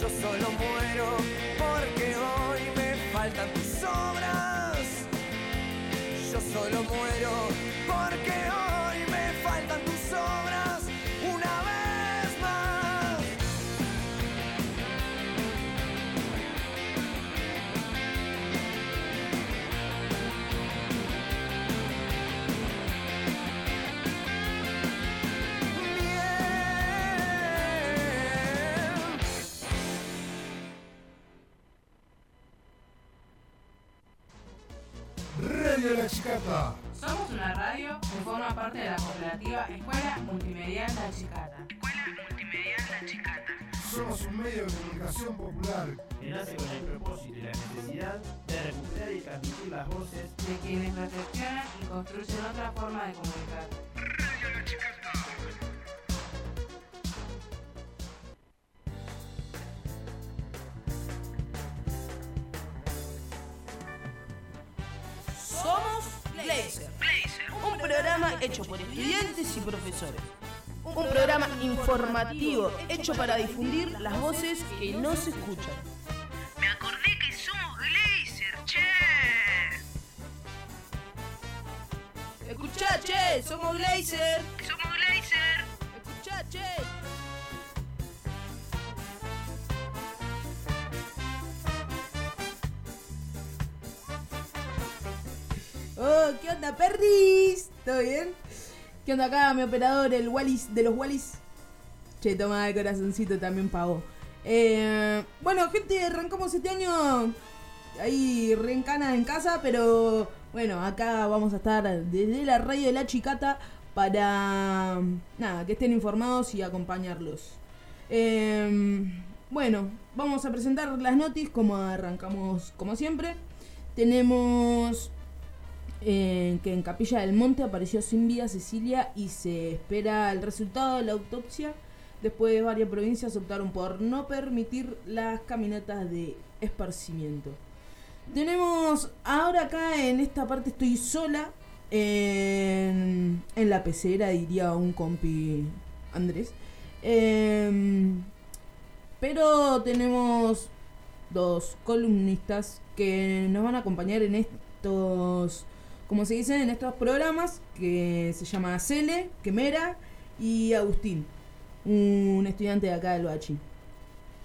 Yo solo muero porque hoy me faltan tus obras. Yo solo muero porque hoy Un programa informativo hecho para difundir las voces que no se escuchan. Me acordé que somos Glazer, che. Escuchá, che, somos Blazer. Somos Glazer. Escuchá, che. Oh, ¿qué onda, perris? ¿Todo bien? ¿Qué onda acá, mi operador, el Wallis de los Wallis? Che, toma el corazoncito también pagó. Eh, bueno, gente, arrancamos este año ahí reencana en casa, pero bueno, acá vamos a estar desde la radio de la chicata para nada, que estén informados y acompañarlos. Eh, bueno, vamos a presentar las noticias como arrancamos como siempre. Tenemos que en Capilla del Monte apareció sin vida Cecilia y se espera el resultado de la autopsia. Después varias provincias optaron por no permitir las caminatas de esparcimiento. Tenemos ahora acá en esta parte estoy sola en, en la pecera, diría un compi Andrés. Em, pero tenemos dos columnistas que nos van a acompañar en estos como se dice en estos programas, que se llama Cele, Quemera y Agustín, un estudiante de acá del Bachi.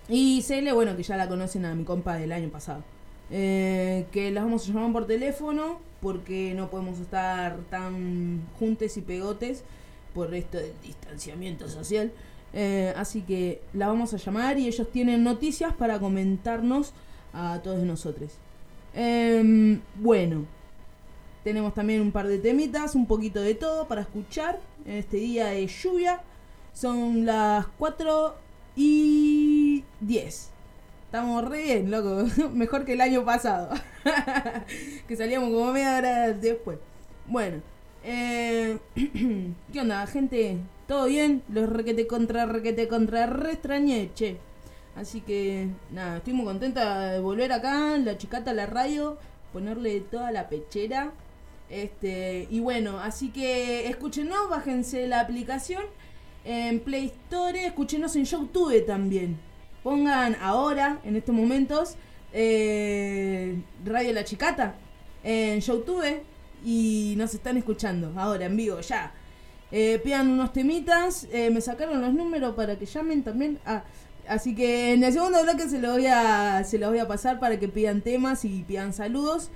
Y Cele, bueno, que ya la conocen a mi compa del año pasado. Eh, que las vamos a llamar por teléfono porque no podemos estar tan juntes y pegotes por esto del distanciamiento social. Eh, así que la vamos a llamar y ellos tienen noticias para comentarnos a todos nosotros. Em, bueno, tenemos también un par de temitas, un poquito de todo para escuchar en este día de lluvia. Son las 4 y 10. Estamos re bien, loco. Mejor que el año pasado. que salíamos como media hora después. Bueno. Eh, ¿Qué onda, gente? ¿Todo bien? Los requete contra, requete contra, re che. Así que, nada, estoy muy contenta de volver acá, la chicata, la radio, ponerle toda la pechera. Este, y bueno, así que escúchenos, bájense la aplicación en Play Store, escúchenos en YouTube también. Pongan ahora, en estos momentos, eh, Radio La Chicata en YouTube y nos están escuchando ahora en vivo, ya. Eh, pidan unos temitas, eh, me sacaron los números para que llamen también. Ah, así que en el segundo bloque se lo voy a se los voy a pasar para que pidan temas y pidan saludos.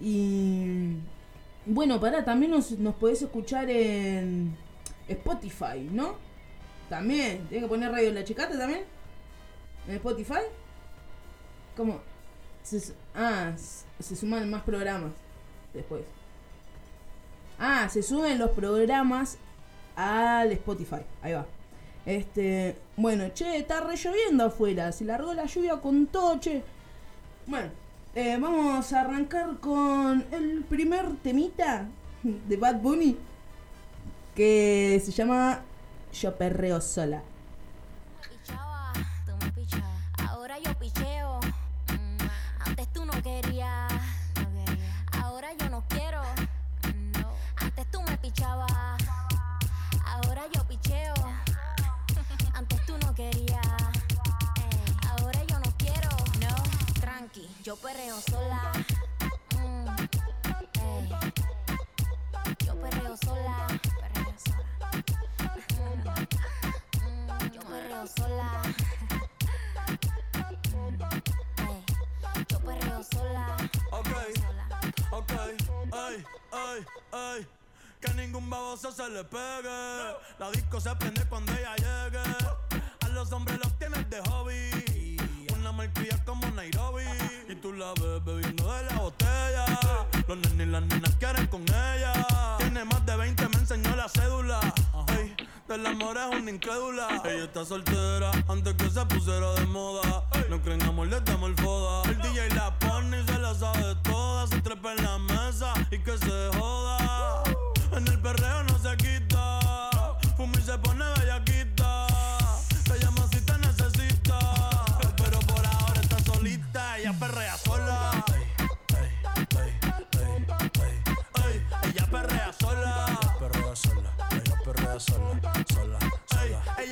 Y bueno, para también nos, nos podés escuchar en Spotify, ¿no? También, ¿Tienes que poner Radio La Chicata también? ¿En Spotify? ¿Cómo? Ah, se suman más programas después. Ah, se suben los programas al Spotify. Ahí va. Este, bueno, che, está re lloviendo afuera. Se largó la lluvia con todo, che. Bueno, eh, vamos a arrancar con el primer temita de Bad Bunny que se llama Yo perreo sola. Se le pegue. La disco se prende cuando ella llegue. A los hombres los tienes de hobby. Una malcria como Nairobi. Y tú la ves bebiendo de la botella. Los nenes y las nenas quieren con ella. Tiene más de 20, me enseñó la cédula. Ey, del amor es una incrédula. Ella está soltera antes que se pusiera de moda. No creen amor, le damos el foda. El DJ la pone y se la sabe toda. Se trepa en la mesa y que se joda.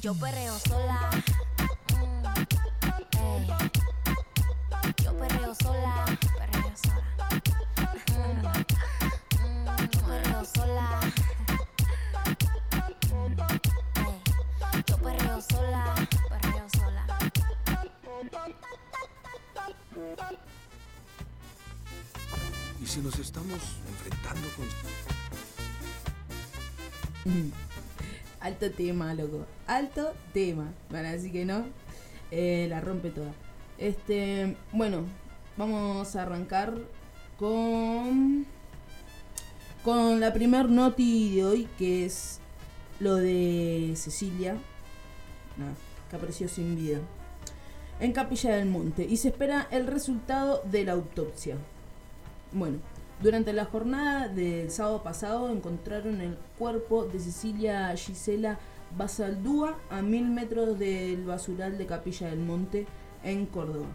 yo perreo sola. Mm, ey. Yo perreo sola. Perreo sola. Mm, mm, yo perreo sola. Mm, ey. Yo perreo sola. Perreo sola. Y si nos estamos enfrentando con Alto tema, loco. Alto tema. Bueno, así que no. eh, la rompe toda. Este, bueno, vamos a arrancar con con la primer noti de hoy que es lo de Cecilia, Nada, que apareció sin vida en Capilla del Monte y se espera el resultado de la autopsia. Bueno, durante la jornada del sábado pasado encontraron el cuerpo de Cecilia Gisela Basaldúa a mil metros del basural de Capilla del Monte en Córdoba.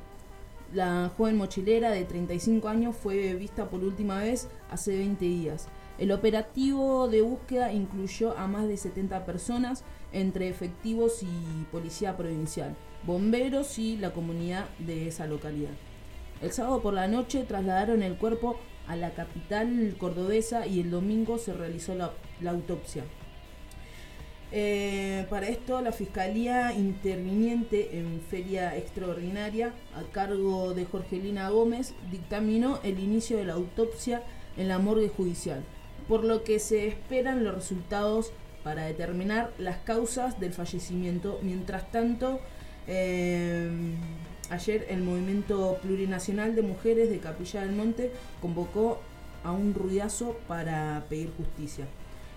La joven mochilera de 35 años fue vista por última vez hace 20 días. El operativo de búsqueda incluyó a más de 70 personas, entre efectivos y policía provincial, bomberos y la comunidad de esa localidad. El sábado por la noche trasladaron el cuerpo a la capital cordobesa y el domingo se realizó la, autopsia. Eh, para esto, la Fiscalía Interviniente en Feria Extraordinaria, a cargo de Jorgelina Gómez, dictaminó el inicio de la autopsia en la morgue judicial, por lo que se esperan los resultados para determinar las causas del fallecimiento. Mientras tanto, eh, ayer el Movimiento Plurinacional de Mujeres de Capilla del Monte convocó a un ruidazo para pedir justicia.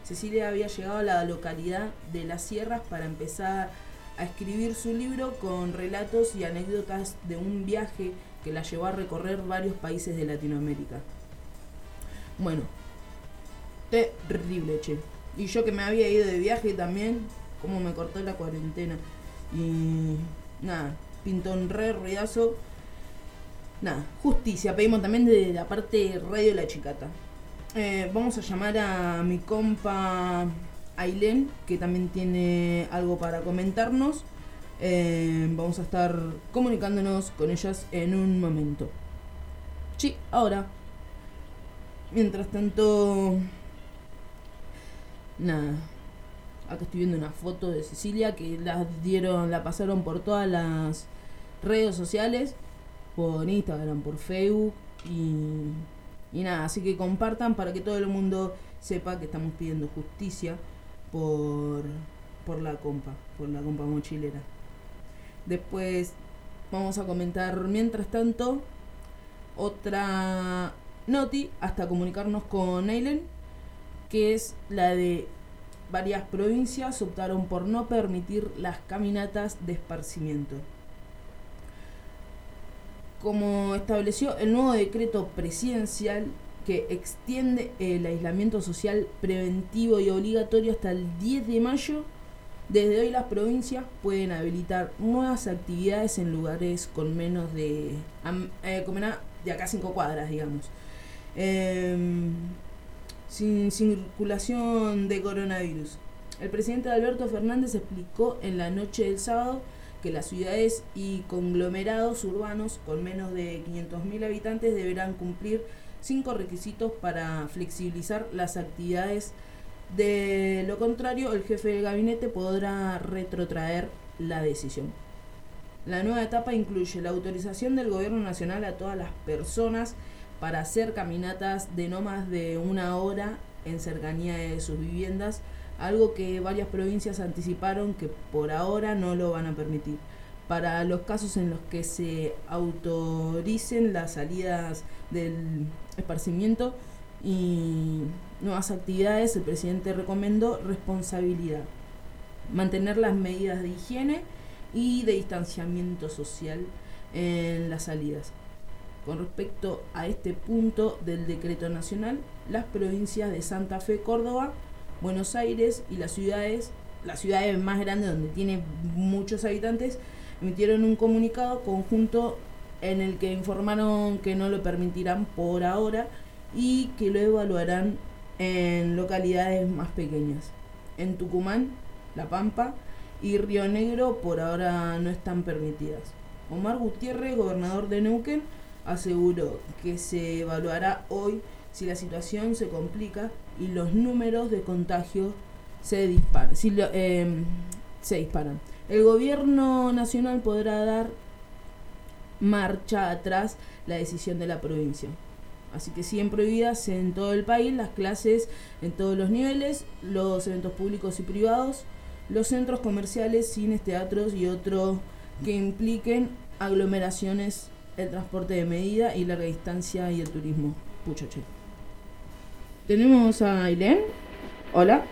Cecilia había llegado a la localidad de Las Sierras para empezar a escribir su libro con relatos y anécdotas de un viaje que la llevó a recorrer varios países de Latinoamérica. Bueno, terrible, che. Y yo que me había ido de viaje también, como me cortó la cuarentena. Y nada, pintó un re ruidazo. Nada, justicia. Pedimos también de la parte Radio La Chicata. Eh, vamos a llamar a mi compa Ailén, que también tiene algo para comentarnos. Eh, vamos a estar comunicándonos con ellas en un momento. Sí, ahora. Mientras tanto. Nada. Acá estoy viendo una foto de Cecilia que la dieron, la pasaron por todas las redes sociales, por Instagram, por Facebook y, y nada, así que compartan para que todo el mundo sepa que estamos pidiendo justicia por, por la compa, por la compa mochilera. Después vamos a comentar mientras tanto otra noti hasta comunicarnos con Eilen, que es la de varias provincias optaron por no permitir las caminatas de esparcimiento. Como estableció el nuevo decreto presidencial que extiende el aislamiento social preventivo y obligatorio hasta el 10 de mayo, desde hoy las provincias pueden habilitar nuevas actividades en lugares con menos de, eh, de acá 5 cuadras, digamos. Em, sin circulación de coronavirus. El presidente Alberto Fernández explicó en la noche del sábado que las ciudades y conglomerados urbanos con menos de 500.000 habitantes deberán cumplir cinco requisitos para flexibilizar las actividades. De lo contrario, el jefe del gabinete podrá retrotraer la decisión. La nueva etapa incluye la autorización del gobierno nacional a todas las personas para hacer caminatas de no más de una hora en cercanía de sus viviendas, algo que varias provincias anticiparon que por ahora no lo van a permitir. Para los casos en los que se autoricen las salidas del esparcimiento y nuevas actividades, el presidente recomendó responsabilidad, mantener las medidas de higiene y de distanciamiento social en las salidas. Con respecto a este punto del decreto nacional, las provincias de Santa Fe, Córdoba, Buenos Aires y las ciudades, las ciudades más grandes donde tiene muchos habitantes, emitieron un comunicado conjunto en el que informaron que no lo permitirán por ahora y que lo evaluarán en localidades más pequeñas. En Tucumán, La Pampa y Río Negro por ahora no están permitidas. Omar Gutiérrez, gobernador de Neuquén, aseguró que se evaluará hoy si la situación se complica y los números de contagio se disparan. Em, se disparan. El gobierno nacional podrá dar marcha atrás la decisión de la provincia. Así que siguen prohibidas en todo el país las clases en todos los niveles, los eventos públicos y privados, los centros comerciales, cines, teatros y otros que impliquen aglomeraciones, el transporte de medida y larga distancia y el turismo. Pucha, che. Tenemos a Ailén. Hola.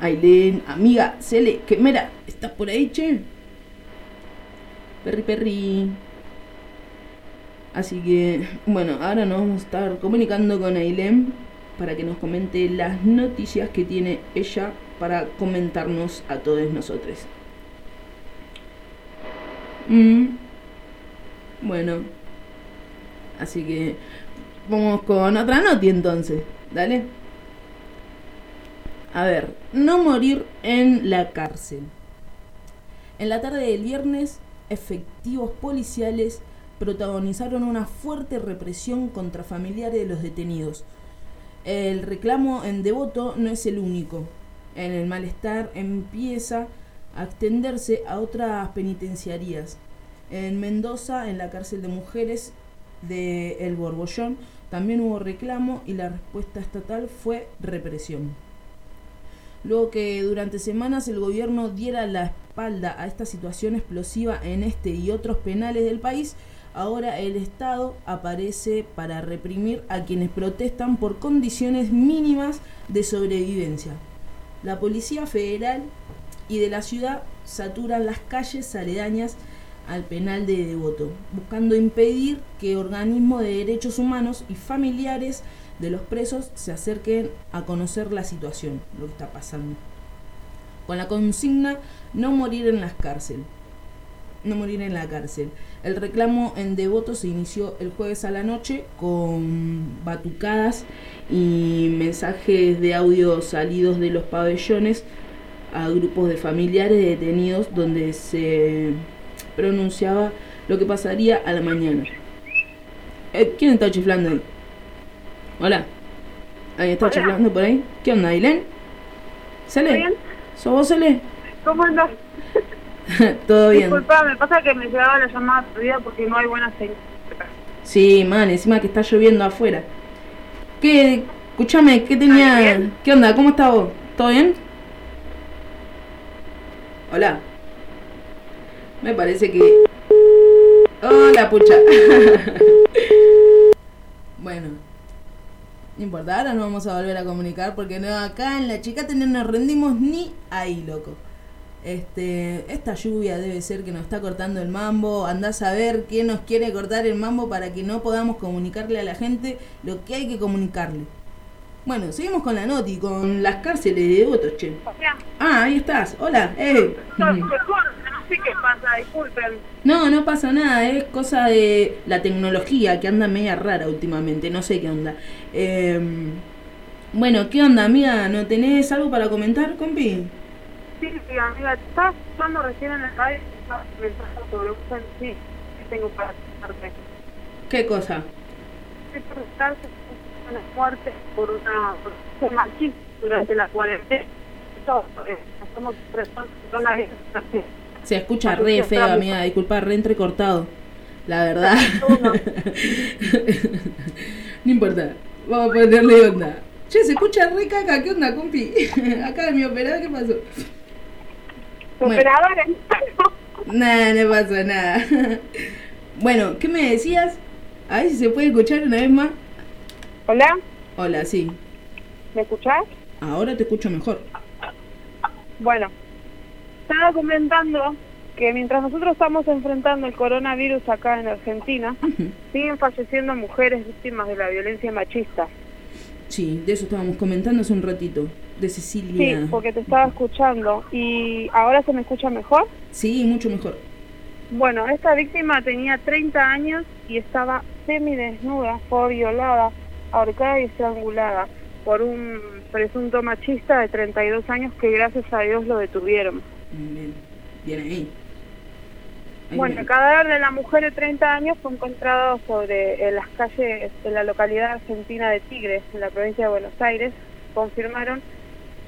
Ailén, amiga, Cele, que mira, ¿estás por ahí, che? Perri, perri. Así que, bueno, ahora nos vamos a estar comunicando con Ailén para que nos comente las noticias que tiene ella para comentarnos a todos nosotros. Mm. Bueno, así que vamos con otra noti entonces, dale. A ver, no morir en la cárcel. En la tarde del viernes, efectivos policiales protagonizaron una fuerte represión contra familiares de los detenidos. El reclamo en Devoto no es el único. En el malestar empieza a extenderse a otras penitenciarías. En Mendoza, en la cárcel de mujeres de El Borbollón, también hubo reclamo y la respuesta estatal fue represión. Luego que durante semanas el gobierno diera la espalda a esta situación explosiva en este y otros penales del país, ahora el Estado aparece para reprimir a quienes protestan por condiciones mínimas de sobrevivencia. La Policía Federal y de la ciudad saturan las calles aledañas al penal de Devoto, buscando impedir que organismos de derechos humanos y familiares de los presos se acerquen a conocer la situación, lo que está pasando. Con la consigna no morir en las cárceles. No morir en la cárcel. El reclamo en Devoto se inició el jueves a la noche con batucadas y mensajes de audio salidos de los pabellones a grupos de familiares de detenidos donde se pronunciaba lo que pasaría a la mañana. Eh, ¿Quién está chiflando ahí? Hola. ¿Ahí está chiflando por ahí? ¿Qué onda, Ailén? ¿Sale? bien? ¿Sos vos, Sale? ¿Cómo andas? Todo bien. Disculpa, me pasa que me llegaba la llamada perdida porque no hay buena señal. Sí, man, encima que está lloviendo afuera. ¿Qué? Escúchame, ¿qué tenía? ¿Qué onda? ¿Cómo estás vos? ¿Todo bien? Hola. Me parece que... Hola, pucha. bueno. No importa, ahora no vamos a volver a comunicar porque no, acá en la chicata no nos rendimos ni ahí, loco. Este, esta lluvia debe ser que nos está cortando el mambo. Andás a ver quién nos quiere cortar el mambo para que no podamos comunicarle a la gente lo que hay que comunicarle. Bueno, seguimos con la noti, con las cárceles de votos, che. Ah, ahí estás. Hola, eh. Sé qué pasa, disculpen. No, no pasa nada, es cosa de la tecnología que anda media rara últimamente, no sé qué onda. Eh, bueno, ¿qué onda, amiga? ¿No tenés algo para comentar, compi? Sí, sí, amiga, estaba escuchando recién en el radio mensaje sobre un sí que tengo para contarte. ¿Qué cosa? Es preguntarse una muerte por una por machismo durante la cuarentena. Eso, eh, somos personas así. Se escucha re feo, amiga, disculpa, re entrecortado. La verdad. no importa, vamos a ponerle onda. Che, se escucha re caca, ¿qué onda, compi? Acá mi operador, ¿qué pasó? Bueno. Operadora, Nada, no pasó nada. bueno, ¿qué me decías? A ver si se puede escuchar una vez más. Hola, Hola, sí. ¿me escuchás? Ahora te escucho mejor. Bueno, estaba comentando que mientras nosotros estamos enfrentando el coronavirus acá en Argentina, siguen falleciendo mujeres víctimas de la violencia machista. Sí, de eso estábamos comentando hace un ratito. De Sí, Cecilia. porque te estaba escuchando. ¿Y ahora se me escucha mejor? Sí, mucho mejor. Bueno, esta víctima tenía 30 años y estaba semidesnuda, fue violada, ahorcada y estrangulada por un presunto machista de 32 años que gracias a Dios lo detuvieron. Bien, bien ahí. Ahí Bueno, el cadáver de la mujer de 30 años fue encontrado sobre en las calles de la localidad argentina de Tigres, en la provincia de Buenos Aires. Confirmaron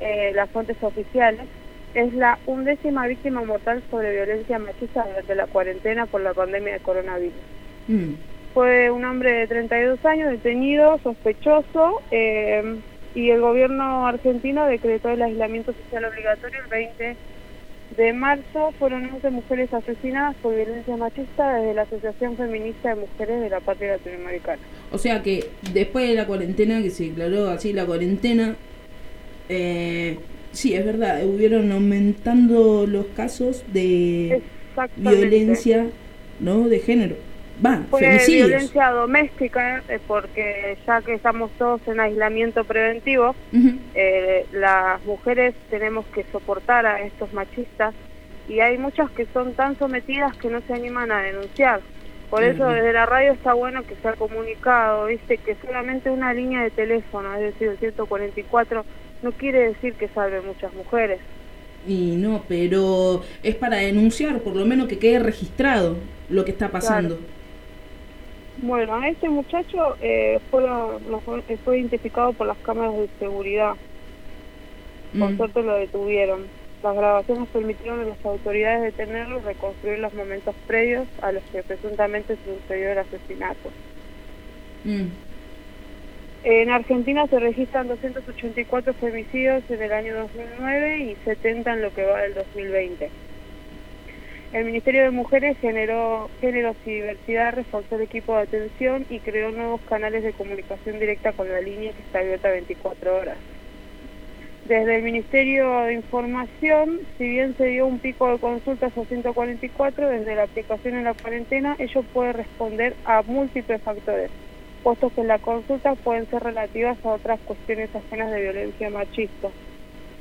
eh, las fuentes oficiales. Es la undécima víctima mortal sobre violencia machista durante la cuarentena por la pandemia de coronavirus. Mm, fue un hombre de 32 años detenido, sospechoso, eh, y el gobierno argentino decretó el aislamiento social obligatorio el 20 de marzo. Fueron 11 mujeres asesinadas por violencia machista desde la Asociación Feminista de Mujeres de la Patria Latinoamericana. O sea que después de la cuarentena, que se declaró así la cuarentena, eh, sí, es verdad, hubieron aumentando los casos de violencia, ¿no? De género. Va, Fue violencia doméstica, eh, porque ya que estamos todos en aislamiento preventivo, eh, las mujeres tenemos que soportar a estos machistas y hay muchas que son tan sometidas que no se animan a denunciar. Por eso desde la radio está bueno que se ha comunicado, viste, que solamente una línea de teléfono, es decir, el 144, no quiere decir que salve muchas mujeres. Y no, pero es para denunciar, por lo menos que quede registrado lo que está pasando. Bueno, a este muchacho eh, fue, fue identificado por las cámaras de seguridad. Por Mm. suerte lo detuvieron. Las grabaciones permitieron a las autoridades detenerlo y reconstruir los momentos previos a los que presuntamente sucedió el asesinato. Mm. En Argentina se registran 284 femicidios en el año 2009 y 70 en lo que va del 2020. El Ministerio de Mujeres generó géneros y diversidad, reforzó el equipo de atención y creó nuevos canales de comunicación directa con la línea que está abierta 24 horas. Desde el Ministerio de Información, si bien se dio un pico de consultas a 144, desde la aplicación en la cuarentena, ello puede responder a múltiples factores, puesto que las consultas pueden ser relativas a otras cuestiones ajenas de violencia machista.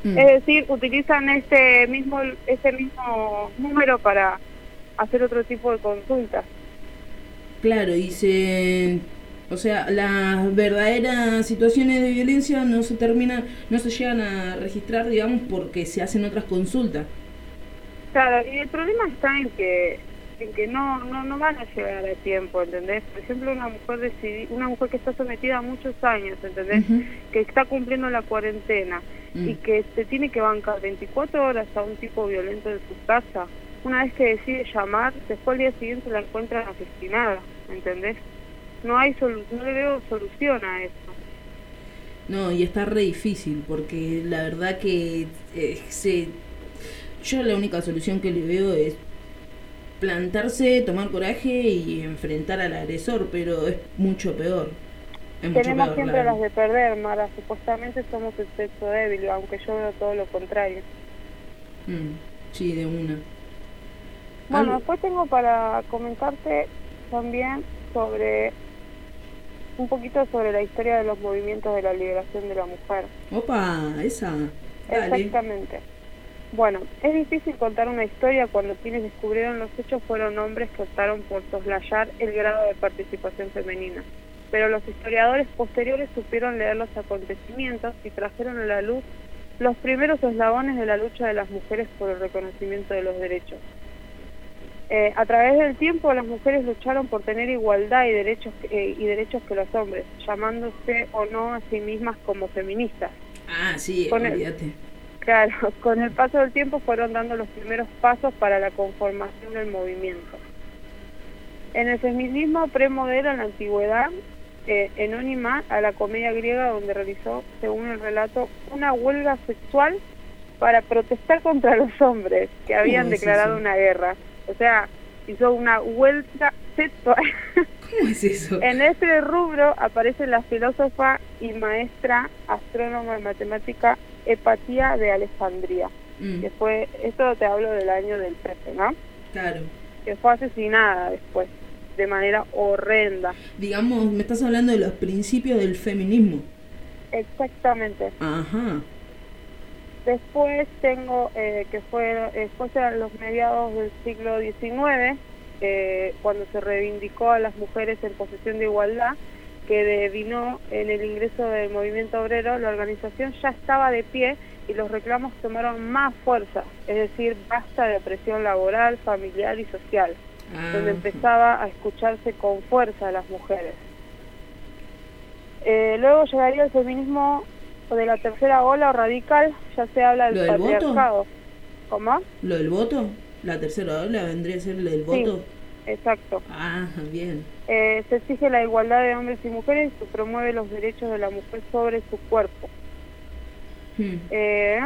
Mm. Es decir, utilizan este mismo, ese mismo número para hacer otro tipo de consultas. Claro, y se... O sea, las verdaderas situaciones de violencia no se terminan, no se llegan a registrar, digamos, porque se hacen otras consultas. Claro, y el problema está en que que no, no no van a llegar a tiempo, ¿entendés? Por ejemplo, una mujer decidi- una mujer que está sometida a muchos años, ¿entendés? Que está cumpliendo la cuarentena Mm. y que se tiene que bancar 24 horas a un tipo violento en su casa. Una vez que decide llamar, después al día siguiente la encuentran asesinada, ¿entendés? No hay solu- no le veo solución a eso. No, y está re difícil, porque la verdad que eh, se... yo la única solución que le veo es plantarse, tomar coraje y enfrentar al agresor, pero es mucho peor. Es mucho Tenemos peor, siempre la las de perder, Mara. Supuestamente somos el sexo débil, aunque yo veo todo lo contrario. Mm, sí, de una. Bueno, Algo- después tengo para comentarte también sobre un poquito sobre la historia de los movimientos de la liberación de la mujer. Opa, esa. Dale. Exactamente. Bueno, es difícil contar una historia cuando quienes descubrieron los hechos fueron hombres que optaron por soslayar el grado de participación femenina. Pero los historiadores posteriores supieron leer los acontecimientos y trajeron a la luz los primeros eslabones de la lucha de las mujeres por el reconocimiento de los derechos. Eh, a través del tiempo las mujeres lucharon por tener igualdad y derechos eh, y derechos que los hombres, llamándose o no a sí mismas como feministas. Ah, sí, olvídate. Claro, con el paso del tiempo fueron dando los primeros pasos para la conformación del movimiento. En el feminismo premodelo en la antigüedad, eh, enónima a la comedia griega donde realizó, según el relato, una huelga sexual para protestar contra los hombres que habían ¿Cómo es declarado una guerra. O sea, hizo una huelga sexual. ¿Cómo es eso? En este rubro aparece la filósofa y maestra astrónoma y matemática Hepatía de Alejandría, Mm, que fue, esto te hablo del año del 13, ¿no? claro. Que fue asesinada después, de manera horrenda. Digamos, me estás hablando de los principios del feminismo. Exactamente. Ajá. Después tengo eh, que fue después a los mediados del siglo XIX, eh, cuando se reivindicó a las mujeres en posesión de igualdad, que devino en el ingreso del movimiento obrero, la organización ya estaba de pie y los reclamos tomaron más fuerza, es decir, basta de opresión laboral, familiar y social, donde Ah, empezaba a escucharse con fuerza a las mujeres. Eh, luego llegaría el feminismo de la tercera ola o radical, ya se habla ¿Lo del del voto? patriarcado. ¿Cómo? ¿Lo del voto? ¿La tercera ola vendría a ser Sí. voto? exacto. Ah, bien. Eh, se exige la igualdad de hombres y mujeres y se promueve los derechos de la mujer sobre su cuerpo. Hmm. Eh,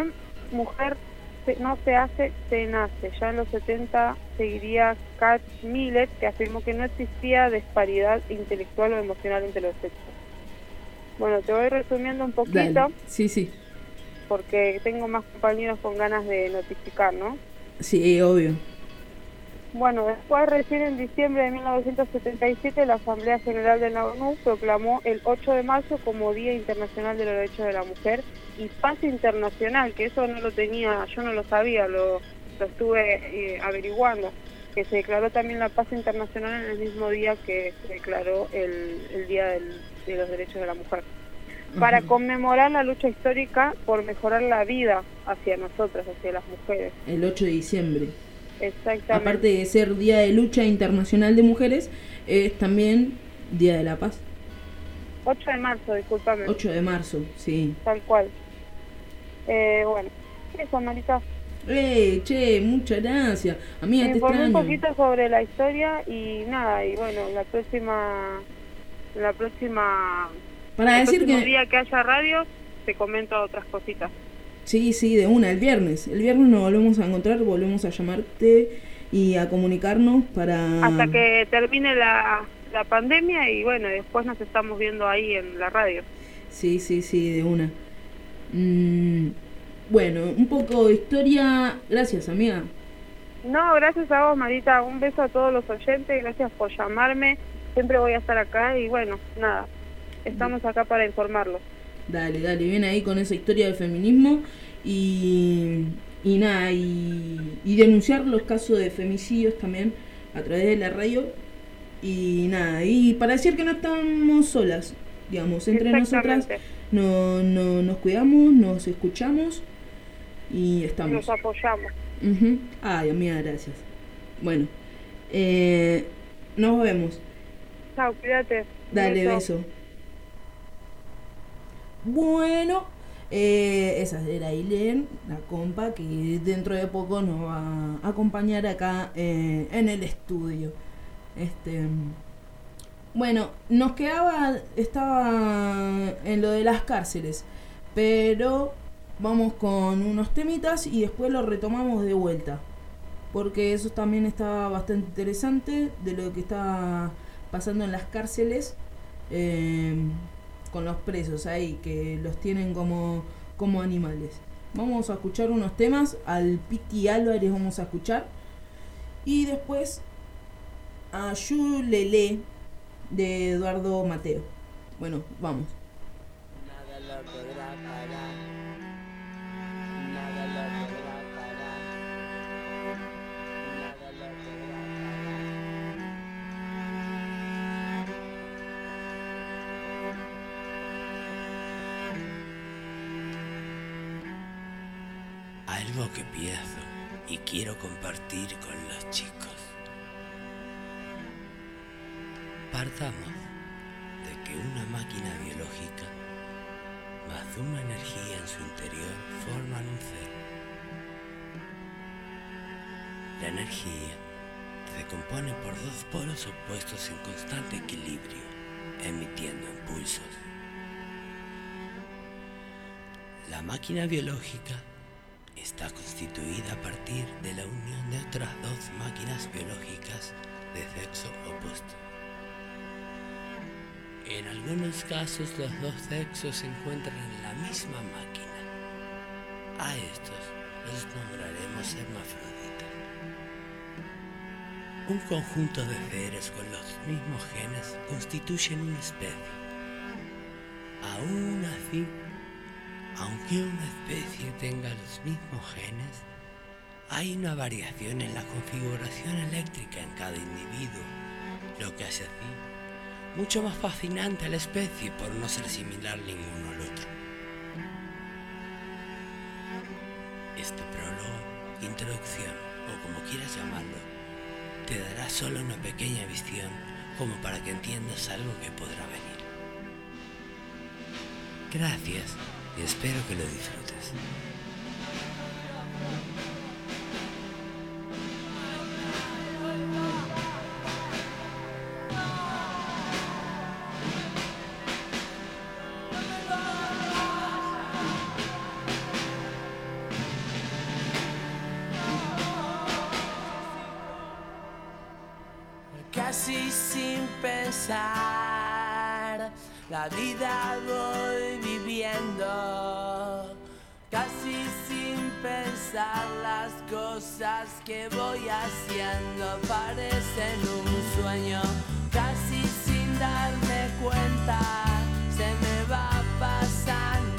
mujer se- no se hace, se nace. Ya en los 70 seguiría Kat Millet, que afirmó que no existía disparidad intelectual o emocional entre los sexos. Bueno, te voy resumiendo un poquito, Dale. Sí, sí. porque tengo más compañeros con ganas de notificar, ¿no? Sí, obvio. Bueno, después recién en diciembre de 1977 la Asamblea General de la ONU proclamó el 8 de marzo como Día Internacional de los Derechos de la Mujer y Paz Internacional, que eso no lo tenía, yo no lo sabía, lo, lo estuve eh, averiguando, que se declaró también la paz internacional en el mismo día que se declaró el, el Día de los Derechos de la Mujer. Para conmemorar la lucha histórica por mejorar la vida hacia nosotras, hacia las mujeres. El 8 de diciembre. Exactamente. Aparte de ser Día de Lucha Internacional de Mujeres, es también Día de la Paz. 8 de marzo, discúlpame. 8 de marzo, sí. Tal cual. Eh, bueno, eso, Marita. Eh, che, muchas gracias. Amiga, Me te informé un extraño. poquito sobre la historia y nada, y bueno, la próxima, la próxima, Para el decir que... día que haya radio, te comento otras cositas. Sí, sí, de una, el viernes. El viernes nos volvemos a encontrar, volvemos a llamarte y a comunicarnos para... Hasta que termine la, la pandemia y bueno, después nos estamos viendo ahí en la radio. Sí, sí, sí, de una. Mm, bueno, un poco de historia. Gracias, amiga. No, gracias a vos, Marita. Un beso a todos los oyentes. Gracias por llamarme. Siempre voy a estar acá y bueno, nada. Estamos acá para informarlos. Dale, dale, viene ahí con esa historia del feminismo y, y nada, y, y denunciar los casos de femicidios también a través de la radio. Y nada, y para decir que no estamos solas, digamos, entre nosotras no, no, nos cuidamos, nos escuchamos y estamos. Nos apoyamos. Ujú. Ay, amiga, gracias. Bueno, eh, nos vemos. Chao, cuídate. Dale, beso. Bueno, eh, esa era Aileen, la compa, que dentro de poco nos va a acompañar acá eh, en el estudio. Este, bueno, nos quedaba, estaba en lo de las cárceles, pero vamos con unos temitas y después lo retomamos de vuelta. Porque eso también está bastante interesante de lo que está pasando en las cárceles eh, con los presos ahí, que los tienen como, como animales. Vamos a escuchar unos temas, al Piti Álvarez vamos a escuchar. Y después a Yulele de Eduardo Mateo. Bueno, vamos. Quiero compartir con los chicos. Partamos de que una máquina biológica más una energía en su interior forman un ser. La energía se compone por dos polos opuestos en constante equilibrio, emitiendo impulsos. La máquina biológica está constituida a partir de la unión de otras dos máquinas biológicas de sexo opuesto. En algunos casos los dos sexos se encuentran en la misma máquina. A estos los nombraremos hermafroditas. Un conjunto de seres con los mismos genes constituyen una especie. Aún así, aunque una especie tenga los mismos genes, hay una variación en la configuración eléctrica en cada individuo, lo que hace así mucho más fascinante a la especie por no ser similar ninguno al otro. Este prólogo, introducción o como quieras llamarlo, te dará solo una pequeña visión como para que entiendas algo que podrá venir. Gracias y espero que lo disfrutes. Casi sin pensar, la vida voy casi sin pensar las cosas que voy haciendo parecen un sueño, casi sin darme cuenta se me va pasando.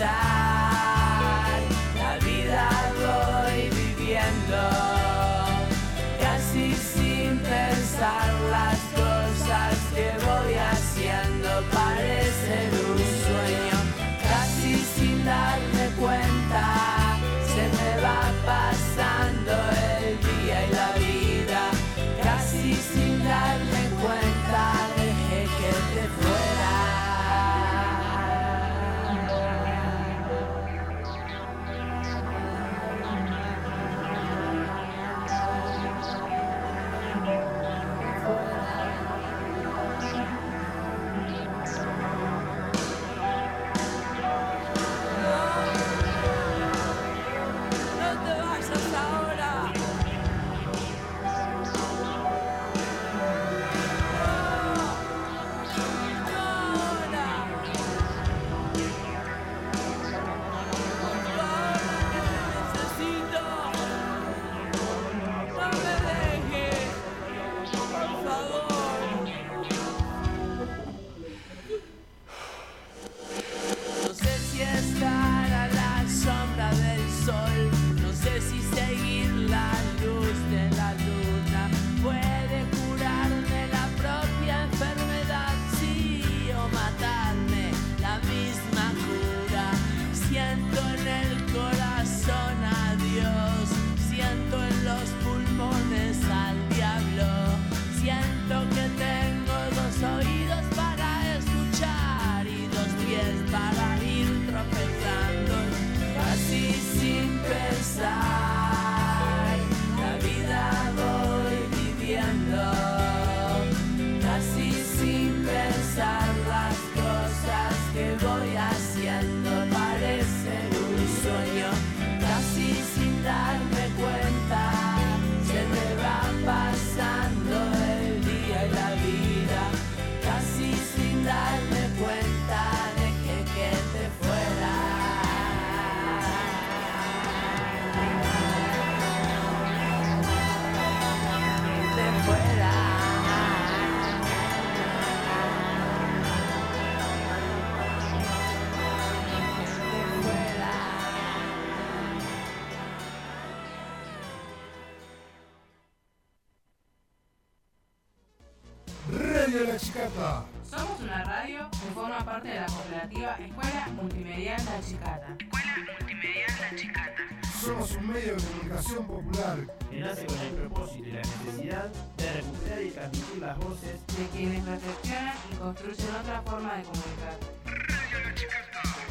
side. side. Escuela Multimedia La Chicata. Somos un medio de comunicación popular que nace con el propósito y la necesidad de recuperar y transmitir las voces de quienes reflexionan y construyen otra forma de comunicar. Radio La Chicata.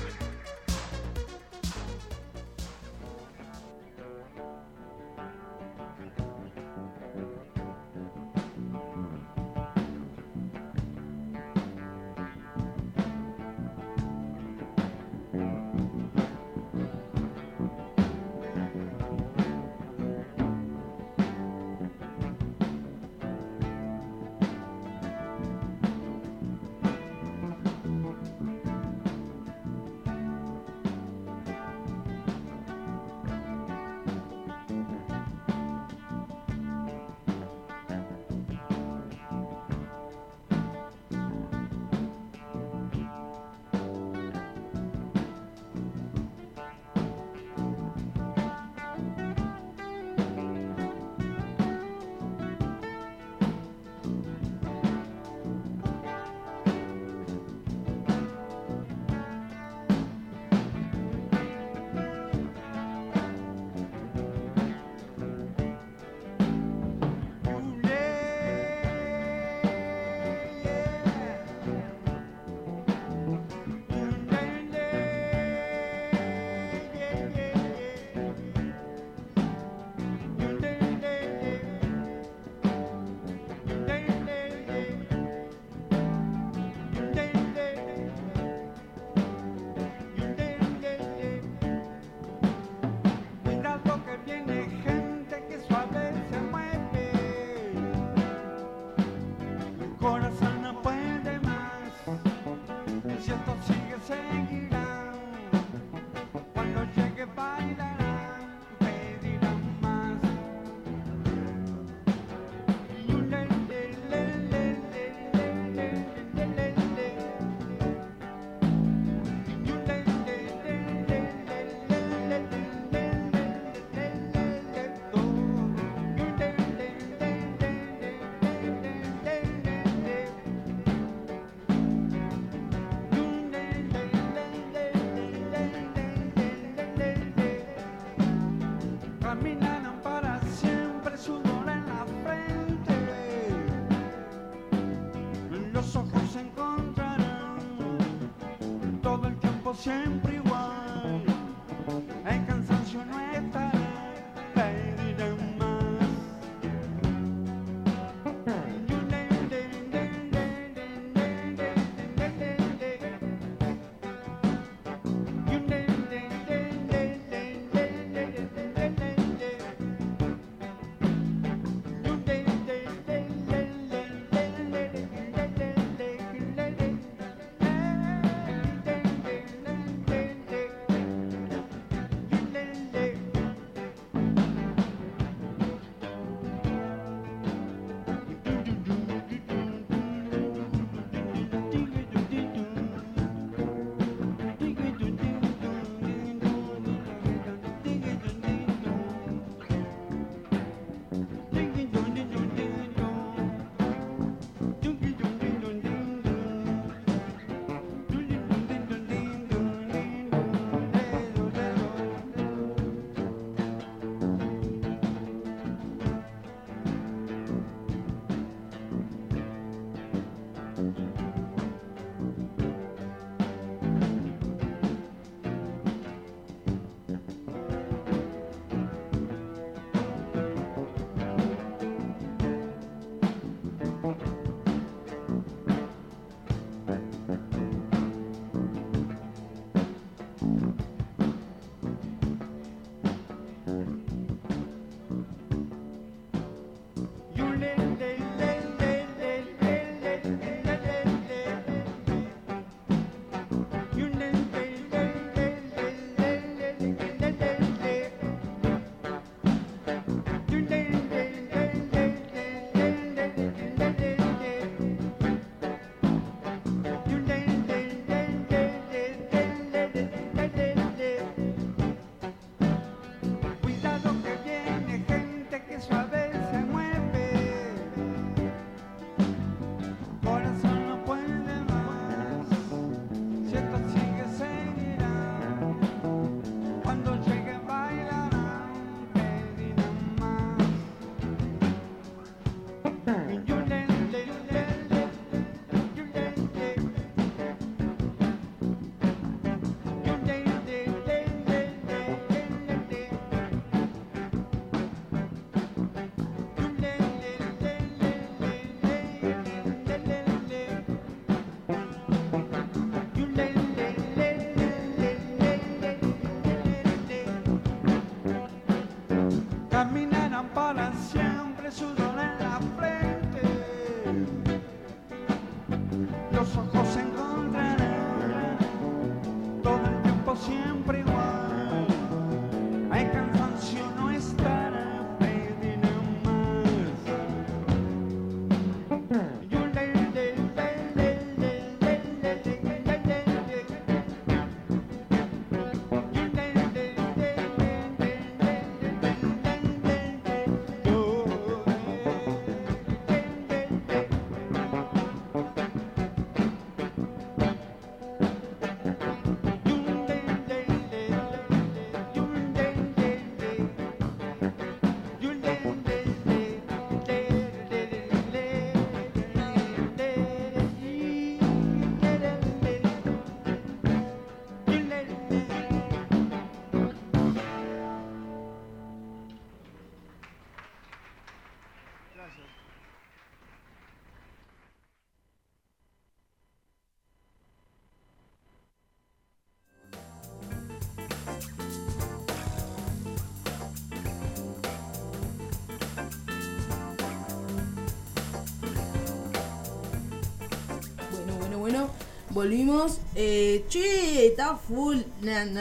Volvimos. Eh, che, está full.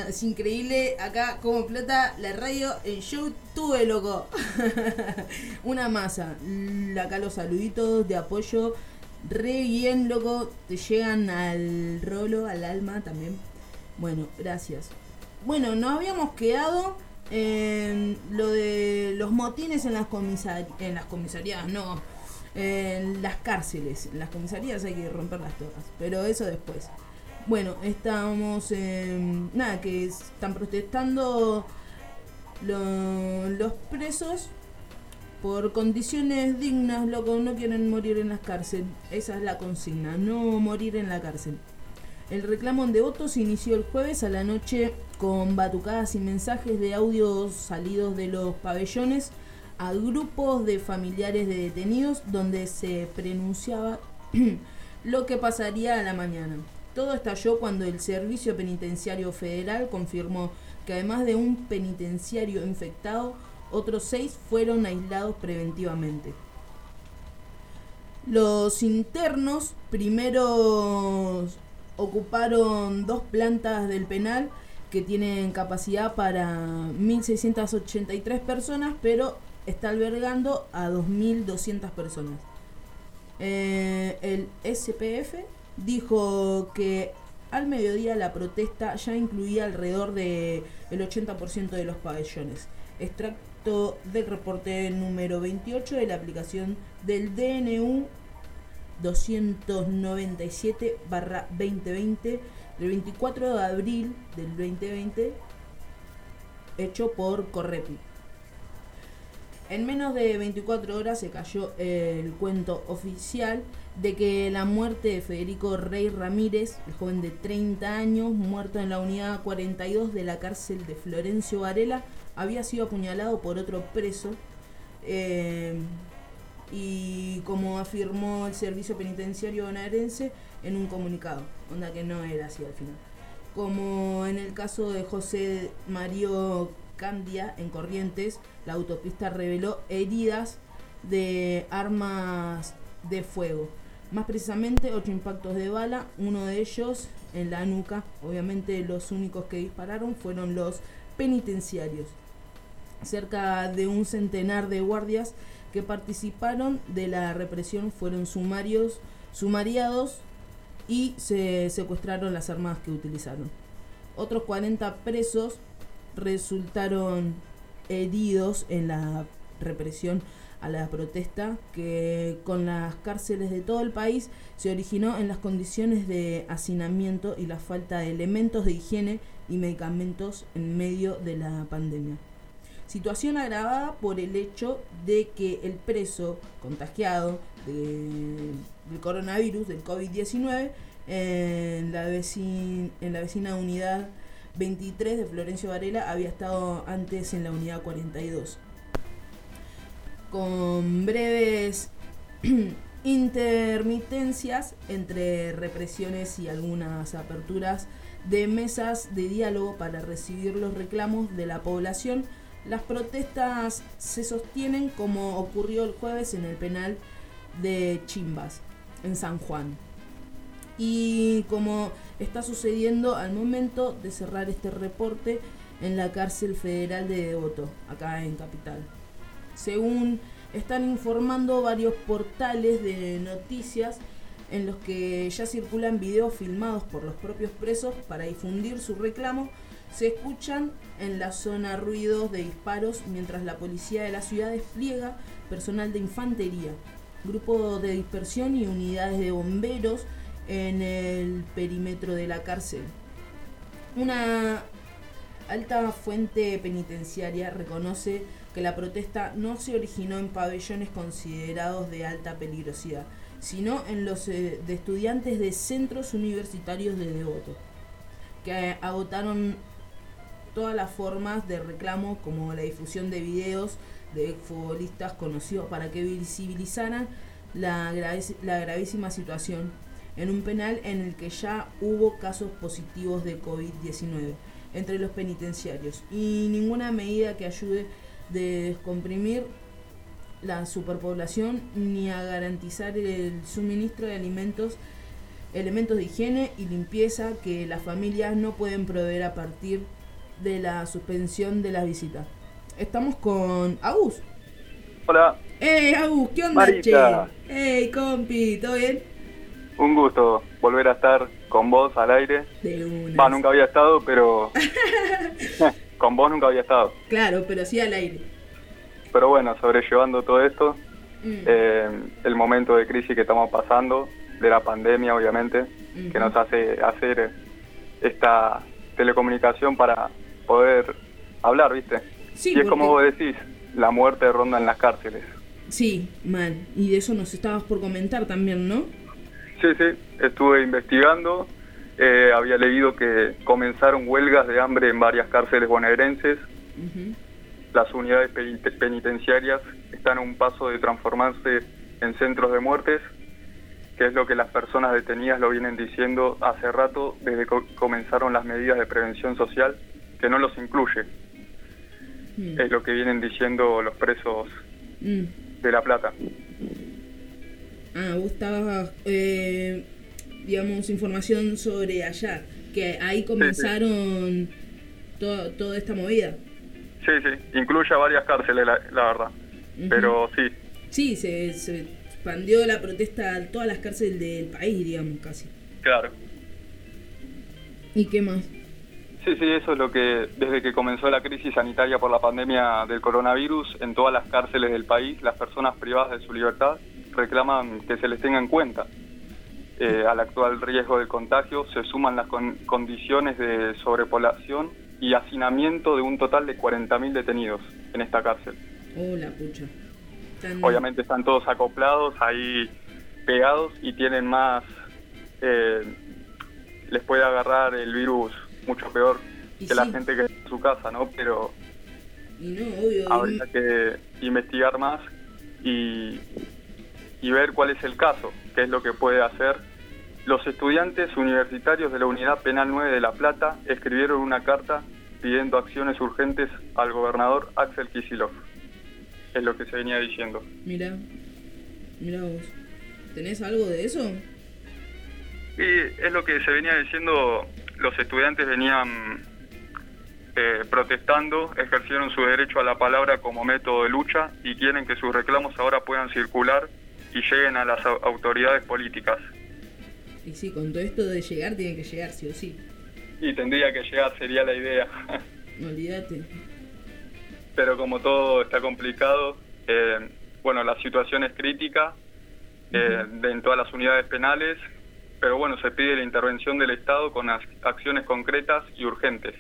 Es increíble acá cómo explota la radio en show tuve, loco. Una masa. Acá los saluditos de apoyo. Re bien, loco. Te llegan al rolo, al alma también. Bueno, gracias. Bueno, nos habíamos quedado en lo de los motines en las, comisar en las comisarías, no, en las cárceles. En las comisarías hay que romperlas todas, pero eso después. Bueno, estamos en... Nada, que están protestando lo- los presos por condiciones dignas, loco, no quieren morir en las cárceles. Esa es la consigna, no morir en la cárcel. El reclamo en Devoto se inició el jueves a la noche con batucadas y mensajes de audios salidos de los pabellones a grupos de familiares de detenidos donde se prenunciaba lo que pasaría a la mañana. Todo estalló cuando el Servicio Penitenciario Federal confirmó que además de un penitenciario infectado, otros seis fueron aislados preventivamente. Los internos primero ocuparon dos plantas del penal que tienen capacidad para 1.683 personas, pero está albergando a 2.200 personas. Eh, el SPF dijo que al mediodía la protesta ya incluía alrededor del el 80% de los pabellones. Extracto del reporte número 28 de la aplicación del DNU 297-2020 del 24 de abril del 2020 hecho por Correpi. En menos de 24 horas se cayó el cuento oficial de que la muerte de Federico Rey Ramírez, el joven de 30 años, muerto en la unidad 42 de la cárcel de Florencio Varela, había sido apuñalado por otro preso. eh, y como afirmó el servicio penitenciario bonaerense en un comunicado, onda que no era así al final. Como en el caso de José Mario Candia en Corrientes, la autopista reveló heridas de armas de fuego. Más precisamente, ocho impactos de bala, uno de ellos en la nuca. Obviamente los únicos que dispararon fueron los penitenciarios. Cerca de un centenar de guardias que participaron de la represión fueron sumarios, sumariados y se secuestraron las armas que utilizaron. Otros 40 presos resultaron heridos en la represión a la protesta que con las cárceles de todo el país se originó en las condiciones de hacinamiento y la falta de elementos de higiene y medicamentos en medio de la pandemia. Situación agravada por el hecho de que el preso contagiado de- del coronavirus, del COVID-19, en la, en la vecina unidad 23 de Florencio Varela había estado antes en la unidad 42. Con breves intermitencias entre represiones y algunas aperturas de mesas de diálogo para recibir los reclamos de la población, Las protestas se sostienen como ocurrió el jueves en el penal de Chimbas, en San Juan. Y como está sucediendo al momento de cerrar este reporte en la cárcel federal de Devoto, acá en Capital. Según están informando varios portales de noticias en los que ya circulan videos filmados por los propios presos para difundir su reclamo, se escuchan en la zona ruidos de disparos mientras la policía de la ciudad despliega personal de infantería, grupo de dispersión y unidades de bomberos en el perímetro de la cárcel. Una alta fuente penitenciaria reconoce que la protesta no se originó en pabellones considerados de alta peligrosidad, sino en los eh, de estudiantes de centros universitarios de Devoto, que agotaron todas las formas de reclamo como la difusión de videos de futbolistas conocidos para que visibilizaran la, la gravísima situación en un penal en el que ya hubo casos positivos de COVID-19 entre los penitenciarios y ninguna medida que ayude de descomprimir la superpoblación ni a garantizar el suministro de alimentos, elementos de higiene y limpieza que las familias no pueden proveer a partir de la suspensión de las visitas. Estamos con Agus. Hola, ¡Ey, Agus! ¿Qué onda, Marica. che? ¡Ey, compi! ¿Todo bien? Un gusto volver a estar con vos al aire. De una. Va, nunca había estado, pero con vos nunca había estado. Claro, pero sí al aire. Pero bueno, sobrellevando todo esto, Mm. eh, el momento de crisis que estamos pasando, de la pandemia obviamente, que nos hace hacer esta telecomunicación para poder hablar, ¿viste? Sí, y es como vos decís, la muerte ronda en las cárceles. Sí, mal. Y de eso nos estabas por comentar también, ¿no? Sí, sí, estuve investigando, eh, había leído que comenzaron huelgas de hambre en varias cárceles bonaerenses, las unidades penite- penitenciarias están a un paso de transformarse en centros de muertes, que es lo que las personas detenidas lo vienen diciendo hace rato, desde que comenzaron las medidas de prevención social, que no los incluye. Mm. Es lo que vienen diciendo los presos Mm. de La Plata. Ah, vos estabas, eh, digamos, información sobre allá, que ahí comenzaron to- toda esta movida. Sí, sí, incluye a varias cárceles, la, la verdad. Ujú. Pero sí, Sí, se, se expandió la protesta a todas las cárceles del país, digamos, casi. claro. ¿Y qué más? Sí, sí, eso es lo que, desde que comenzó la crisis sanitaria por la pandemia del coronavirus, en todas las cárceles del país, las personas privadas de su libertad reclaman que se les tenga en cuenta. Eh, al actual riesgo de contagio se suman las con- condiciones de sobrepoblación y hacinamiento de un total de 40.000 detenidos en esta cárcel. Oh, la pucha. Tan- Obviamente están todos acoplados, ahí pegados y tienen más... eh, les puede agarrar el virus mucho peor que la gente que está en su casa, ¿no? Pero no, obvio. habría que investigar más y, y ver cuál es el caso, qué es lo que puede hacer. Los estudiantes universitarios de la Unidad Penal 9 de La Plata escribieron una carta pidiendo acciones urgentes al gobernador Axel Kicillof. Es lo que se venía diciendo. Mira, mira vos. ¿Tenés algo de eso? Y es lo que se venía diciendo, los estudiantes venían eh, protestando, ejercieron su derecho a la palabra como método de lucha y quieren que sus reclamos ahora puedan circular y lleguen a las au- autoridades políticas. Y sí, con todo esto de llegar, tiene que llegar, sí o sí. Y tendría que llegar, sería la idea. Olvídate. Pero como todo está complicado, eh, bueno, la situación es crítica eh, de- en todas las unidades penales, pero bueno, se pide la intervención del Estado con ac- acciones concretas y urgentes.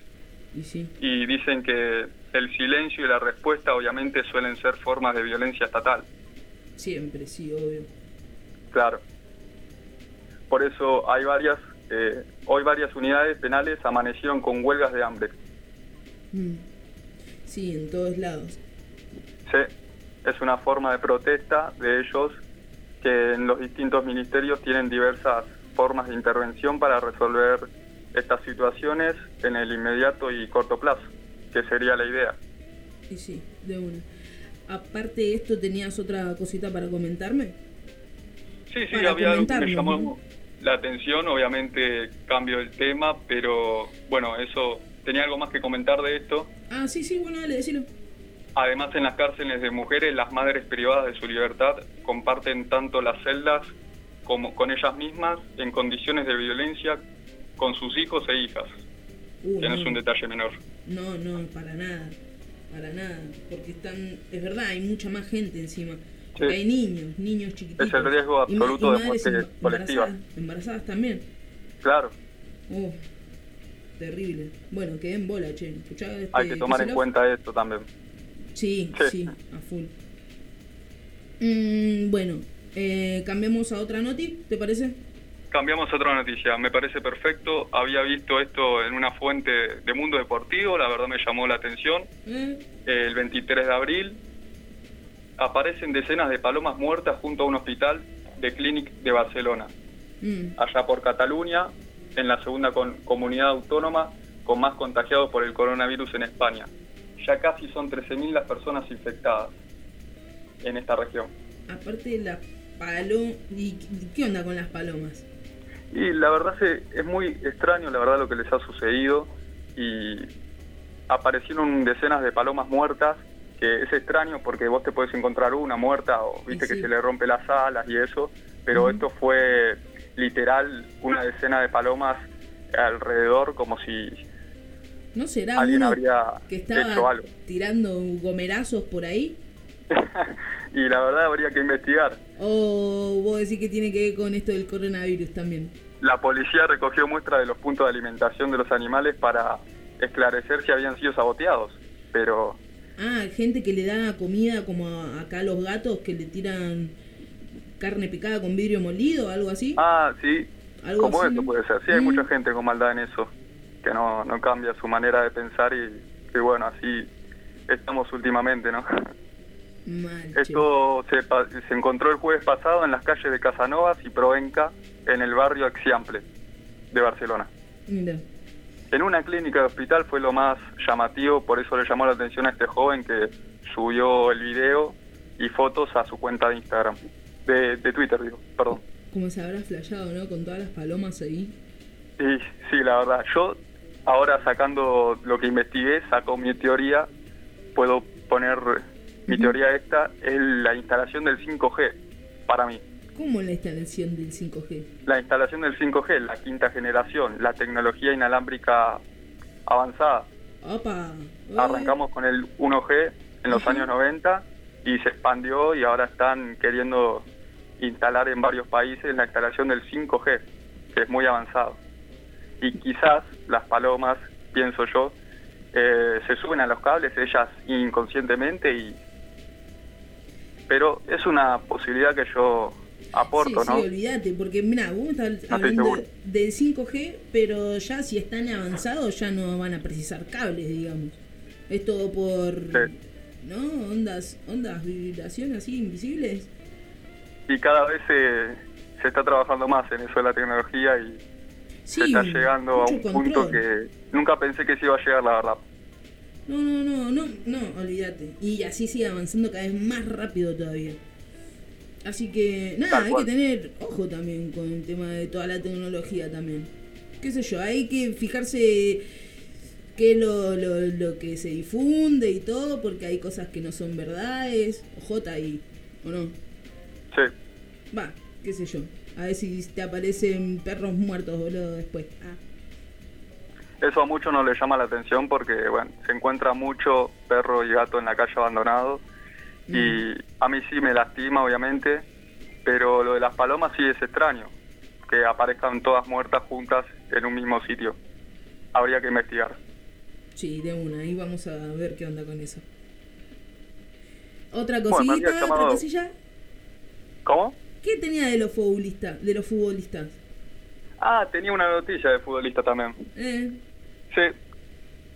Y sí. y dicen que el silencio y la respuesta obviamente suelen ser formas de violencia estatal, Siempre, sí, obvio. claro. Por eso hay varias, eh, hoy varias unidades penales amanecieron con huelgas de hambre. Mm. Sí, en todos lados. Sí, es una forma de protesta de ellos que en los distintos ministerios tienen diversas formas de intervención para resolver estas situaciones en el inmediato y corto plazo, que sería la idea. Y sí, de una. Aparte de esto, ¿tenías otra cosita para comentarme? Sí, sí, Para había algo que me llamó ¿no? la atención, obviamente cambio el tema, pero bueno, eso, tenía algo más que comentar de esto. Ah, sí, sí, bueno, dale, decilo. Además, en las cárceles de mujeres, las madres privadas de su libertad comparten tanto las celdas como con ellas mismas en condiciones de violencia con sus hijos e hijas, Uh, que no es un detalle menor. No, no, para nada. Para nada. Porque están. Es verdad, hay mucha más gente encima. Hay niños, niños chiquititos. Es el riesgo absoluto y de muerte colectiva. Embarazadas, embarazadas también. Claro, Oh, terrible. Bueno, quedé en bola, che. Este, hay que tomar en cuenta esto también. Sí, Sí. sí, a full. Mm, bueno, eh, cambiamos a otra noti, ¿te parece? Cambiamos a otra noticia, me parece perfecto. Había visto esto en una fuente de Mundo Deportivo, la verdad me llamó la atención. Eh, El 23 de abril aparecen decenas de palomas muertas junto a un hospital de Clínic de Barcelona, mm, allá por Cataluña, en la segunda con- comunidad autónoma con más contagiados por el coronavirus en España. Ya casi son 13.000 las personas infectadas en esta región. aparte la palo... ¿Y qué- qué onda con las palomas? Y la verdad es muy extraño, la verdad, lo que les ha sucedido. Y aparecieron decenas de palomas muertas, que es extraño porque vos te puedes encontrar una muerta o viste sí. que se le rompe las alas y eso, pero esto fue literal una decena de palomas alrededor, como si ¿No será alguien uno habría que hecho estaba algo. tirando gomerazos por ahí? y la verdad habría que investigar. ¿O vos decís que tiene que ver con esto del coronavirus también? La policía recogió muestras de los puntos de alimentación de los animales para esclarecer si habían sido saboteados, pero Ah, gente que le da comida como a- acá a los gatos que le tiran carne picada con vidrio molido, algo así. Ah, sí. Algo Como así, puede ser. Sí, hay Mm. mucha gente con maldad en eso, que no, no cambia su manera de pensar y, y bueno, así estamos últimamente, ¿no? Esto se, encontró el jueves pasado en las calles de Casanovas y Provenca, en el barrio Axiample de Barcelona. Mira. En una clínica de hospital fue lo más llamativo, por eso le llamó la atención a este joven que subió el video y fotos a su cuenta de Instagram, de, de Twitter, digo, perdón. Como se habrá flasheado, ¿no? Con todas las palomas ahí. Y sí, la verdad, yo ahora sacando lo que investigué, saco mi teoría, puedo poner mi teoría esta, es la instalación del 5G para mí. ¿Cómo la instalación del 5G? La instalación del 5G, la quinta generación, la tecnología inalámbrica avanzada. Opa. Arrancamos con el 1G en los años 90 y se expandió y ahora están queriendo instalar en varios países la instalación del 5G, que es muy avanzado. Y quizás las palomas, pienso yo, eh, se suben a los cables ellas inconscientemente y pero es una posibilidad que yo aporto, sí, ¿no? sí, olvídate, porque mira, vos estás hablando del 5G, pero ya si están avanzados ya no van a precisar cables, digamos. Es todo por, ¿no? Ondas, ondas, vibración así invisibles. y cada vez se, se está trabajando más en eso de la tecnología y se está llegando a un punto que nunca pensé que se iba a llegar, la verdad. No, no, no, no, no, olvídate. Y así sigue avanzando cada vez más rápido todavía. Así que, nada, Tal hay cual. que tener ojo también con el tema de toda la tecnología también. Qué sé yo, hay que fijarse qué es lo, lo, lo que se difunde y todo, porque hay cosas que no son verdades. Ojota ahí, ¿o no? Sí. Va, qué sé yo. A ver si te aparecen perros muertos, boludo, después. Ah. Eso a muchos no les llama la atención porque, bueno, se encuentra mucho perro y gato en la calle abandonado. Y a mí sí me lastima, obviamente, pero lo de las palomas sí es extraño, que aparezcan todas muertas juntas en un mismo sitio. Habría que investigar. Sí, de una, ahí vamos a ver qué onda con eso. Otra cosita, otra llamado- cosilla. ¿Cómo? ¿Qué tenía de los futbolistas? De los futbolistas. Ah, tenía una noticia de futbolista también. Eh, Sí.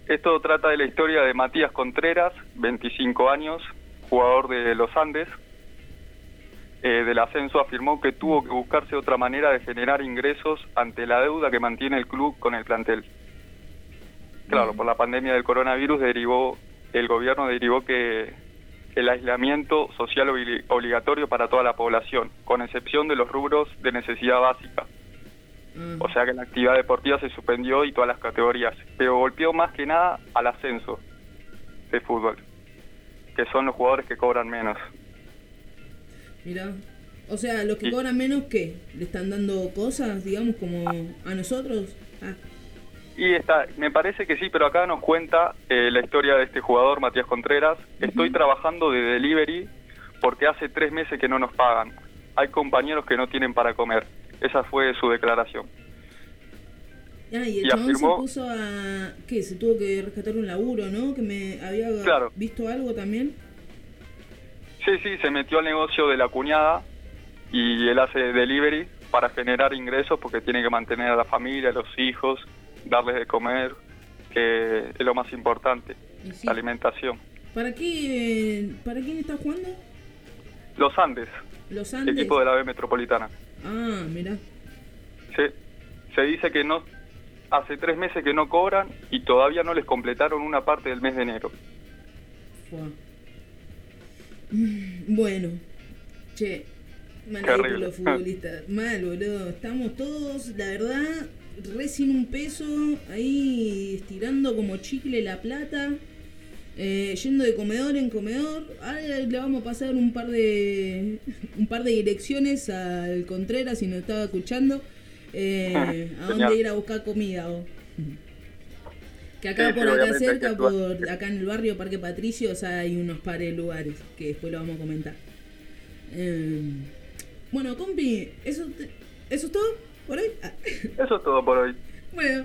Esto trata de la historia de Matías Contreras, 25 años, jugador de los Andes. Eh, del ascenso afirmó que tuvo que buscarse otra manera de generar ingresos ante la deuda que mantiene el club con el plantel. Claro, por la pandemia del coronavirus derivó el gobierno derivó que el aislamiento social obli- obligatorio para toda la población, con excepción de los rubros de necesidad básica. O sea que la actividad deportiva se suspendió y todas las categorías, pero golpeó más que nada al ascenso de fútbol, que son los jugadores que cobran menos. Mira. O sea, los que Y- cobran menos, ¿qué? ¿Le están dando cosas, digamos, como a nosotros? Ah, Y está, me parece que sí, pero acá nos cuenta eh, la historia de este jugador, Matías Contreras. Estoy trabajando de delivery porque hace tres meses que no nos pagan. Hay compañeros que no tienen para comer. Esa fue su declaración. Ah, y el Y chabón afirmó- se puso a... ¿Qué? Se tuvo que rescatar un laburo, ¿no? Que me había Claro. visto algo también. Sí, sí, se metió al negocio de la cuñada y él hace delivery para generar ingresos porque tiene que mantener a la familia, a los hijos, darles de comer, que es lo más importante, sí. la alimentación. ¿Para qué? ¿Para quién está jugando? Los Andes, Los Andes. equipo de la B Metropolitana. Ah, mira. Se, se dice que no hace tres meses que no cobran y todavía no les completaron una parte del mes de enero. Mm, Bueno. Che. Mal los futbolistas. Mal, boludo. Estamos todos, la verdad, re sin un peso. Ahí estirando como chicle la plata. Eh, yendo de comedor en comedor. Ahora le vamos a pasar un par de un par de direcciones al Contreras si nos estaba escuchando. eh, a dónde ir a buscar comida. vos. Que acá Sí, por acá cerca, por acá en el barrio Parque Patricios hay unos pares de lugares que después lo vamos a comentar. Eh, bueno, compi, ¿eso, te- ¿eso es todo por hoy? Ah, Eso es todo por hoy. bueno,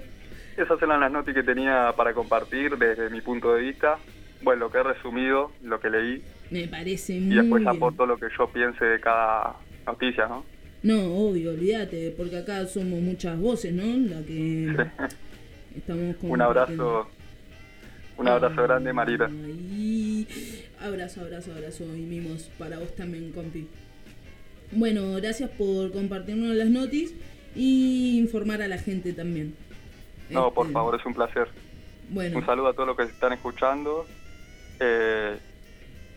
Esas eran las noticias que tenía para compartir desde mi punto de vista. Bueno, lo que he resumido, lo que leí, me parece y muy después bien. aporto lo que yo piense de cada noticia, ¿no? No, obvio, olvídate, porque acá somos muchas voces, ¿no? La que estamos como Un abrazo, un abrazo grande, Marita. Ay, abrazo, abrazo, abrazo y mimos para vos también, compi. Bueno, gracias por compartirnos las noticias y informar a la gente también. No, por Este, favor, es un placer. Bueno, Un saludo a todos los que están escuchando. Eh,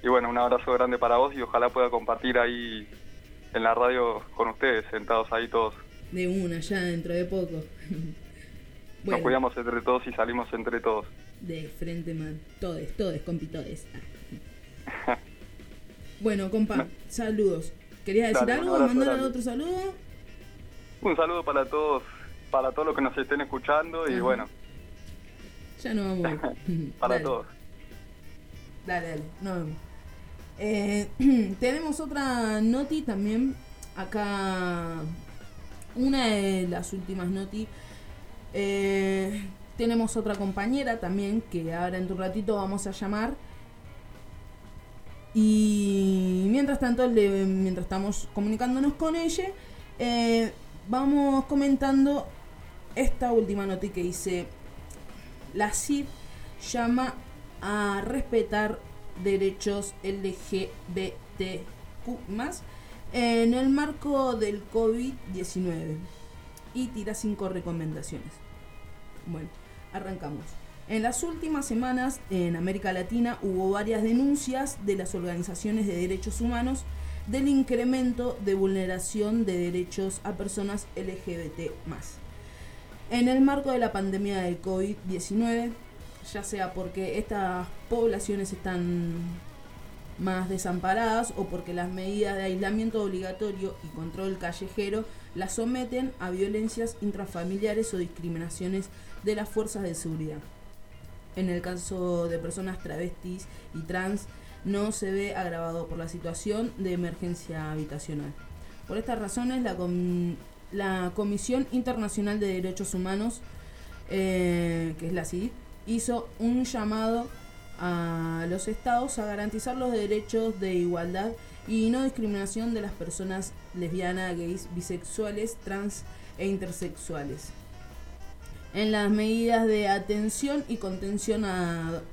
y bueno, un abrazo grande para vos y ojalá pueda compartir ahí en la radio con ustedes, sentados ahí todos. de una, ya dentro de poco. Nos cuidamos entre todos y salimos entre todos. de frente, man. Todes, todes, compi, todes. Bueno, compa, saludos. ¿Querías decir Dale, algo? ¿Mandar otro saludo? Un saludo para todos, para todos los que nos estén escuchando y Ajá. bueno, Ya nos vamos. para Dale. todos. Dale, vemos. Eh, tenemos otra noti también. Acá, una de las últimas noti. Eh, tenemos otra compañera también que ahora en tu ratito vamos a llamar. Y mientras tanto, mientras estamos comunicándonos con ella, eh, vamos comentando esta última noti que dice: La CID llama a respetar derechos LGBTQ en el marco del COVID-19 y tira cinco recomendaciones. Bueno, arrancamos. En las últimas semanas en América Latina hubo varias denuncias de las organizaciones de derechos humanos del incremento de vulneración de derechos a personas LGBT En el marco de la pandemia del COVID-19, ya sea porque estas poblaciones están más desamparadas o porque las medidas de aislamiento obligatorio y control callejero las someten a violencias intrafamiliares o discriminaciones de las fuerzas de seguridad. En el caso de personas travestis y trans no se ve agravado por la situación de emergencia habitacional. Por estas razones, la, com- la Comisión Internacional de Derechos Humanos, eh, que es la CID, hizo un llamado a los estados a garantizar los derechos de igualdad y no discriminación de las personas lesbianas, gays, bisexuales, trans e intersexuales en las medidas de atención y contención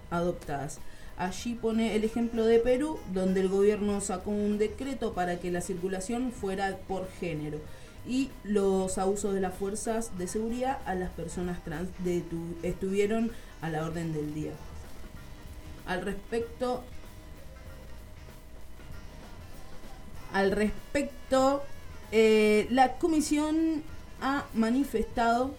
adoptadas. Allí pone el ejemplo de Perú, donde el gobierno sacó un decreto para que la circulación fuera por género y los abusos de las fuerzas de seguridad a las personas trans detu- estuvieron a la orden del día. Al respecto, al respecto, eh, la comisión ha manifestado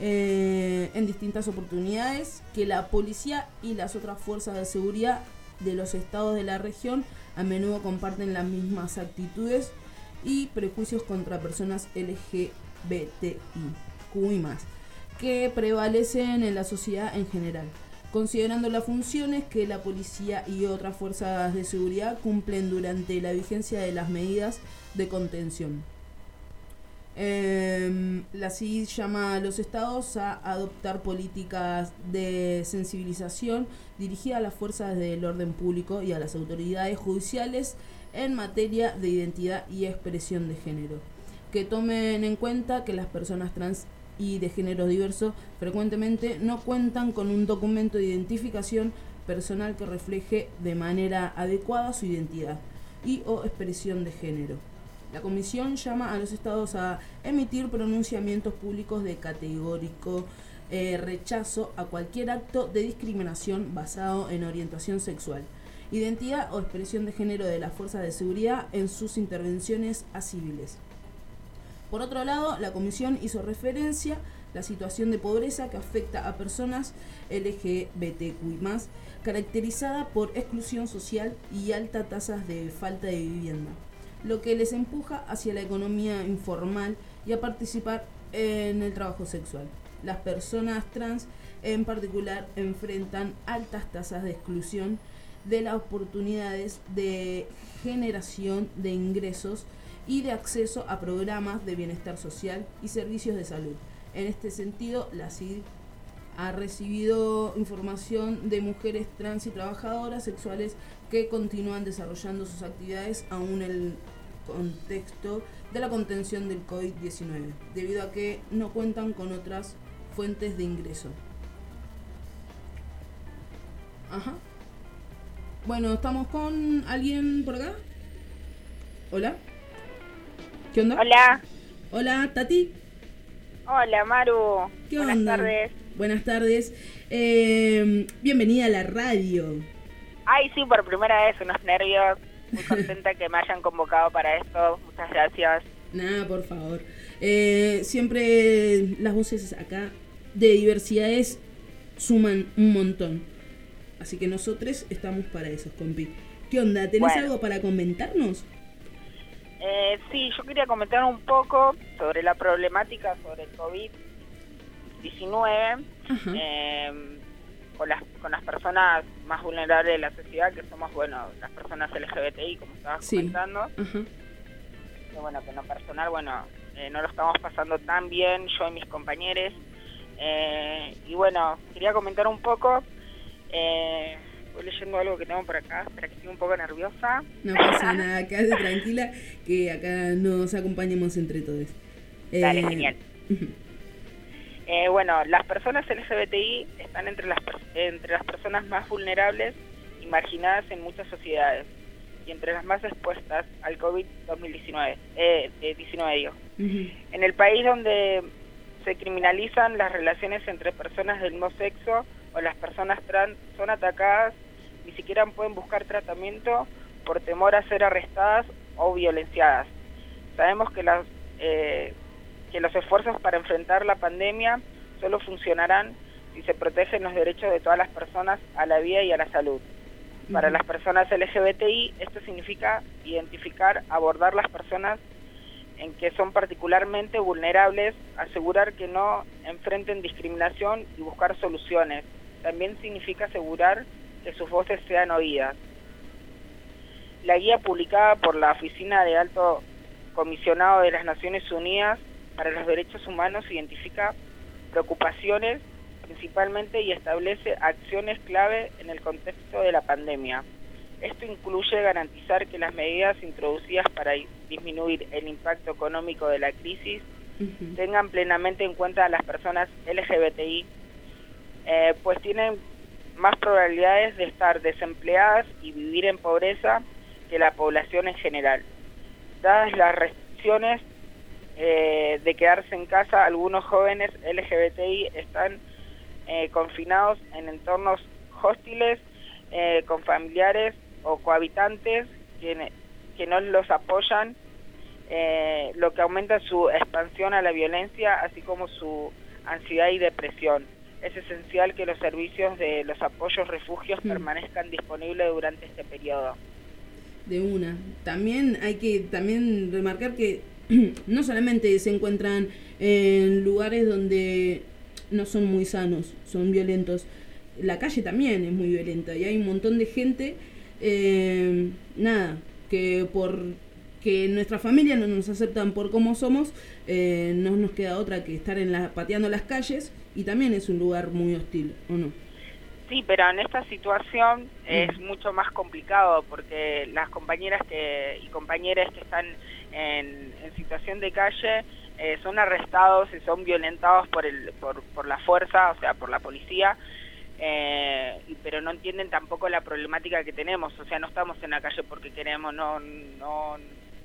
eh, en distintas oportunidades que la policía y las otras fuerzas de seguridad de los estados de la región a menudo comparten las mismas actitudes y prejuicios contra personas LGBTI, y más, que prevalecen en la sociedad en general, considerando las funciones que la policía y otras fuerzas de seguridad cumplen durante la vigencia de las medidas de contención. Em, la CID llama a los estados a adoptar políticas de sensibilización dirigidas a las fuerzas del orden público y a las autoridades judiciales en materia de identidad y expresión de género, que tomen en cuenta que las personas trans y de género diverso frecuentemente no cuentan con un documento de identificación personal que refleje de manera adecuada su identidad y o expresión de género. La Comisión llama a los estados a emitir pronunciamientos públicos de categórico eh, rechazo a cualquier acto de discriminación basado en orientación sexual, identidad o expresión de género de las fuerzas de seguridad en sus intervenciones a civiles. Por otro lado, la Comisión hizo referencia a la situación de pobreza que afecta a personas LGBTQI, caracterizada por exclusión social y altas tasas de falta de vivienda lo que les empuja hacia la economía informal y a participar en el trabajo sexual. Las personas trans en particular enfrentan altas tasas de exclusión de las oportunidades de generación de ingresos y de acceso a programas de bienestar social y servicios de salud. En este sentido, la CID ha recibido información de mujeres trans y trabajadoras sexuales que continúan desarrollando sus actividades aún en el contexto de la contención del COVID-19, debido a que no cuentan con otras fuentes de ingreso. Ajá. Bueno, estamos con alguien por acá. Hola. ¿Qué onda? Hola. Hola, Tati. Hola, Maru. ¿Qué Buenas onda? tardes. Buenas tardes. Eh, bienvenida a la radio. Ay, sí, por primera vez, unos nervios. Muy contenta que me hayan convocado para esto. Muchas gracias. Nada, por favor. Eh, siempre las voces acá de diversidades suman un montón. Así que nosotros estamos para eso, compi. ¿Qué onda? ¿Tenés Bueno. algo para comentarnos? Eh, sí, yo quería comentar un poco sobre la problemática sobre el COVID-19 Ajá. eh, con, las, con las personas más vulnerables de la sociedad, que somos, bueno, las personas LGBTI, como estabas Sí. comentando. Ajá. bueno, que en lo personal, bueno, eh, no lo estamos pasando tan bien, yo y mis compañeros. Eh, y bueno, quería comentar un poco, eh, voy leyendo algo que tengo por acá, espera que estoy un poco nerviosa. No pasa nada, quédate tranquila que acá nos acompañemos entre todos. Dale, Eh, genial. Eh, bueno, las personas LGBTI están entre las, entre las personas más vulnerables y marginadas en muchas sociedades y entre las más expuestas al COVID-2019, eh, eh, 19 digo. ujú. En el país donde se criminalizan las relaciones entre personas del mismo sexo o las personas trans son atacadas, ni siquiera pueden buscar tratamiento por temor a ser arrestadas o violenciadas. Sabemos que, las, eh, que los esfuerzos para enfrentar la pandemia solo funcionarán si se protegen los derechos de todas las personas a la vida y a la salud. Para las personas LGBTI esto significa identificar, abordar las personas en que son particularmente vulnerables, asegurar que no enfrenten discriminación y buscar soluciones. También significa asegurar que sus voces sean oídas. La guía publicada por la Oficina de Alto Comisionado de las Naciones Unidas para los Derechos Humanos identifica preocupaciones principalmente y establece acciones clave en el contexto de la pandemia. Esto incluye garantizar que las medidas introducidas para disminuir el impacto económico de la crisis tengan plenamente en cuenta a las personas LGBTI, eh, pues tienen más probabilidades de estar desempleadas y vivir en pobreza que la población en general. Dadas las restricciones eh, de quedarse en casa, algunos jóvenes LGBTI están eh, confinados en entornos hostiles eh, con familiares o cohabitantes que, que no los apoyan, eh, lo que aumenta su expansión a la violencia, así como su ansiedad y depresión. Es esencial que los servicios de los apoyos refugios Mm. permanezcan disponibles durante este periodo. De una. También hay que también remarcar que no solamente se encuentran en lugares donde no son muy sanos, son violentos. La calle también es muy violenta y hay un montón de gente, eh, nada, que por que nuestra familia no nos aceptan por cómo somos, eh, no nos queda otra que estar en la, pateando las calles y también es un lugar muy hostil, ¿o no? Sí, pero en esta situación es mucho más complicado porque las compañeras que, y compañeros que están en, en situación de calle eh, son arrestados y son violentados por, el, por, por la fuerza, o sea, por la policía, eh, pero no entienden tampoco la problemática que tenemos, o sea, no estamos en la calle porque queremos, no, no,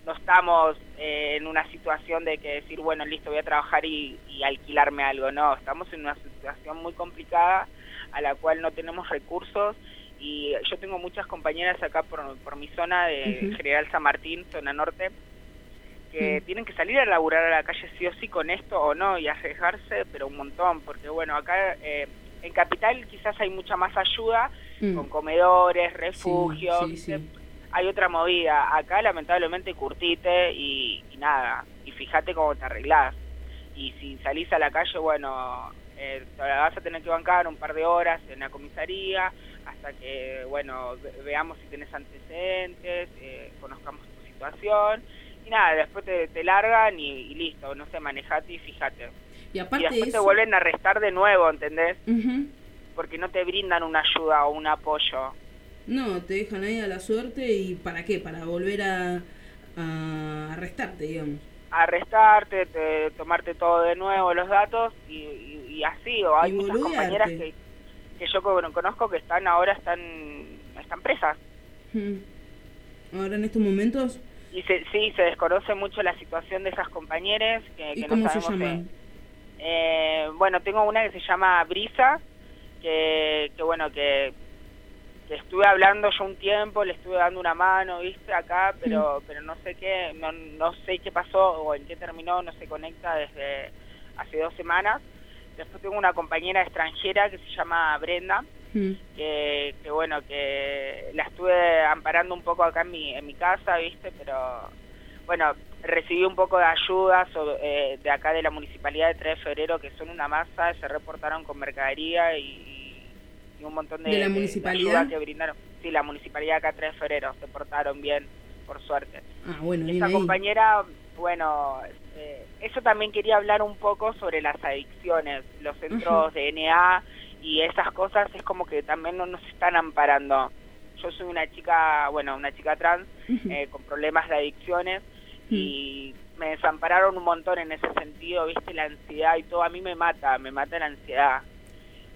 no estamos eh, en una situación de que decir, bueno, listo, voy a trabajar y, y alquilarme algo, no, estamos en una situación muy complicada a la cual no tenemos recursos y yo tengo muchas compañeras acá por, por mi zona de. General San Martín, zona norte, que tienen que salir a laburar a la calle sí o sí con esto o no y arriesgarse, pero un montón, porque bueno, acá eh, en Capital quizás hay mucha más ayuda Mm. con comedores, refugios, sí, ¿viste? sí. Hay otra movida. Acá lamentablemente curtite y, y nada, y fíjate cómo te arreglás. Y si salís a la calle, bueno, eh, te la vas a tener que bancar un par de horas en la comisaría hasta que, bueno, ve- veamos si tenés antecedentes, eh, conozcamos tu situación. Y nada, después te, te largan y, y listo, no sé, manejate y fíjate. Y Y aparte después de te vuelven a arrestar de nuevo, ¿entendés? Ujú. Porque no te brindan una ayuda o un apoyo. No, te dejan ahí a la suerte y ¿para qué? Para volver a, a arrestarte, digamos. arrestarte, te- tomarte todo de nuevo los datos y, y- y así, o hay Y muchas boludearte. compañeras que, que yo con- conozco que están ahora están están presas Mm. Ahora en estos momentos, y se, sí, se desconoce mucho la situación de esas compañeras que, ¿y que cómo no se sabemos llaman? Eh, bueno, tengo una que se llama Brisa, que, que bueno, que, que estuve hablando yo un tiempo, le estuve dando una mano, viste, acá, pero pero no sé qué, no, no sé qué pasó o en qué terminó, no se conecta desde hace dos semanas. Después tengo una compañera extranjera que se llama Brenda, Mm. que, que bueno, que la estuve amparando un poco acá en mi, en mi casa, ¿viste? Pero bueno, recibí un poco de ayuda so- eh, de acá de la Municipalidad de 3 de Febrero, que son una masa, se reportaron con mercadería y, y un montón de, ¿De la de municipalidad? que brindaron. Sí, la Municipalidad acá 3 de Febrero, se portaron bien, por suerte. Ah, bueno, Esa ahí. compañera, bueno, eh, eso también quería hablar un poco sobre las adicciones, los centros de NA y esas cosas es como que también no nos están amparando. Yo soy una chica, bueno, una chica trans eh, con problemas de adicciones y me desampararon un montón en ese sentido, viste, la ansiedad y todo, a mí me mata, me mata la ansiedad.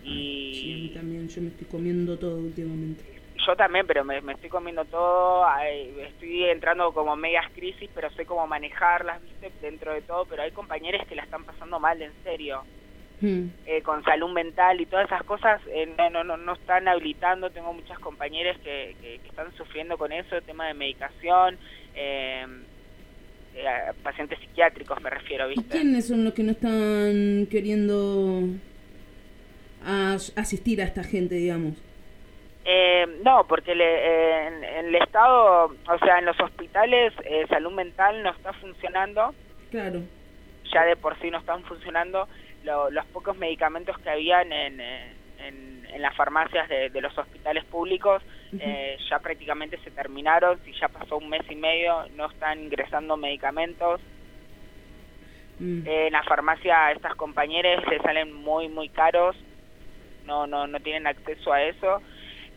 Y Sí, a mí también, yo me estoy comiendo todo últimamente. yo también, pero me, me estoy comiendo todo, ay, estoy entrando como medias crisis, pero sé cómo manejarlas, viste, dentro de todo, pero hay compañeros que la están pasando mal, en serio, Mm. eh, con salud mental y todas esas cosas, eh, no, no, no, no están habilitando, tengo muchas compañeras que, que, que están sufriendo con eso, el tema de medicación, eh, eh, pacientes psiquiátricos me refiero, ¿Y viste. quiénes son los que no están queriendo as- asistir a esta gente, digamos? Eh, no, porque le- eh, en, en el Estado, o sea, en los hospitales, eh, salud mental no está funcionando, Claro. ya de por sí no están funcionando lo- los pocos medicamentos que habían en, eh, en, en las farmacias de, de los hospitales públicos eh, ya prácticamente se terminaron, si ya pasó un mes y medio no están ingresando medicamentos. Mm. En la farmacia estas compañeras les salen muy muy caros, no no no tienen acceso a eso.